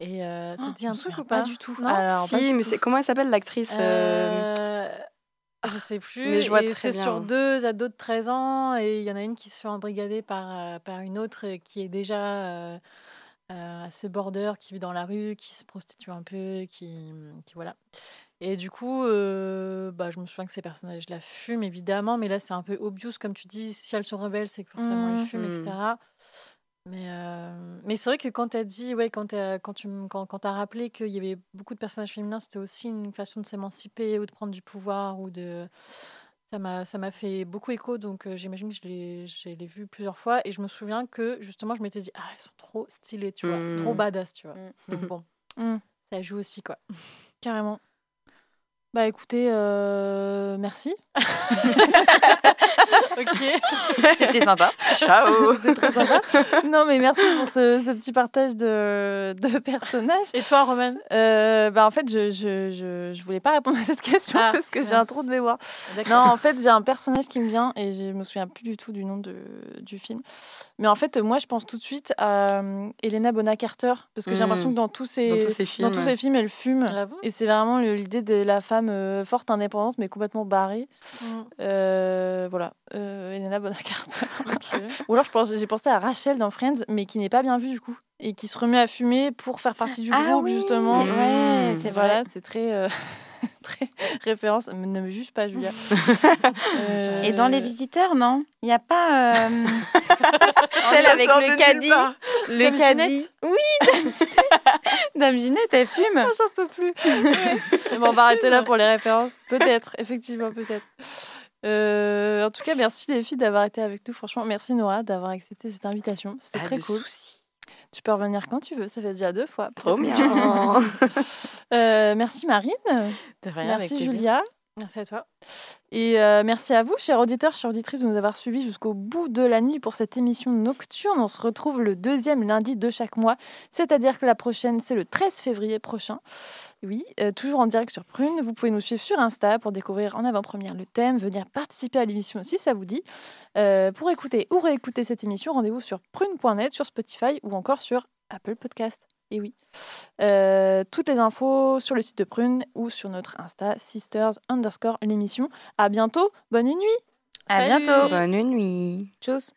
Et euh, ça Oh, te dit un truc ou pas pas? du tout. Non Alors, Si, mais c'est comment elle s'appelle l'actrice je sais plus. mais je vois c'est sur deux ados de 13 ans et il y en a une qui se fait embrigader par, par une autre qui est déjà euh, euh, assez border, qui vit dans la rue, qui se prostitue un peu, qui, qui voilà. Et du coup, euh, bah, je me souviens que ces personnages-là fument évidemment, mais là c'est un peu obvious comme tu dis. Si elles sont rebelles, c'est que forcément Mhm. ils fument, etc. Mais, euh, mais c'est vrai que quand tu as dit, ouais, quand tu quand tu quand, quand as rappelé qu'il y avait beaucoup de personnages féminins, c'était aussi une façon de s'émanciper ou de prendre du pouvoir ou de. Ça m'a ça m'a fait beaucoup écho, donc euh, j'imagine que je l'ai je l'ai vu plusieurs fois. Et je me souviens que justement, je m'étais dit, ah, elles sont trop stylées, tu vois, c'est trop Mm. badass, tu vois. Mm. Donc bon, Mm. ça joue aussi, quoi. Carrément. Bah écoutez, euh, merci. ok. C'était sympa. Ciao C'était très sympa. Non mais merci pour ce, ce petit partage de, de personnages. Et toi, Roman? Euh, bah en fait, je, je, je, je voulais pas répondre à cette question Ah, parce que j'ai un trou de mémoire. Non, en fait, j'ai un personnage qui me vient et je me souviens plus du tout du nom de, du film. Mais en fait, moi, je pense tout de suite à euh, Helena Bonham Carter parce que j'ai l'impression que dans tous ces, Dans tous ces dans films. tous ces films, elle fume. Ah bon? Et c'est vraiment l'idée de la femme euh, forte, indépendante, mais complètement barrée. Mm. Euh, voilà, euh, Carter. Ok. Ou alors, je pense- j'ai pensé à Rachel dans Friends, mais qui n'est pas bien vue du coup. Et qui se remet à fumer pour faire partie du Ah groupe, oui, justement. ouais, Mm. c'est Voilà, vrai. c'est très, très référence. Ne me juge pas, Julia. Euh, Et dans les visiteurs, non? Il n'y a pas euh, celle avec le caddie. Le Dame caddie. Ginette? Oui, Dame Ginette, elle fume. Ah, J'en peux plus. Ouais. Bon, on va arrêter là pour les références. Peut-être, effectivement, peut-être. Euh, en tout cas, merci les filles d'avoir été avec nous. Franchement, merci Nora d'avoir accepté cette invitation. C'était Pas très de cool. soucis. Tu peux revenir quand tu veux. Ça fait déjà deux fois. Trop bien. Euh, merci Marine. De rien, avec merci. Julia. Merci à toi. Et euh, merci à vous, chers auditeurs, chères auditrices, de nous avoir suivis jusqu'au bout de la nuit pour cette émission nocturne. On se retrouve le deuxième lundi de chaque mois, c'est-à-dire que la prochaine, c'est le 13 février prochain. Oui, euh, toujours en direct sur Prune. Vous pouvez nous suivre sur Insta pour découvrir en avant-première le thème, venir participer à l'émission si ça vous dit. Euh, pour écouter ou réécouter cette émission, rendez-vous sur prune.net, sur Spotify ou encore sur Apple Podcast. Et oui. Euh, toutes les infos sur le site de Prune ou sur notre Insta, sisters underscore l'émission. À bientôt, bonne nuit À Salut. bientôt. Bonne nuit. Tchuss.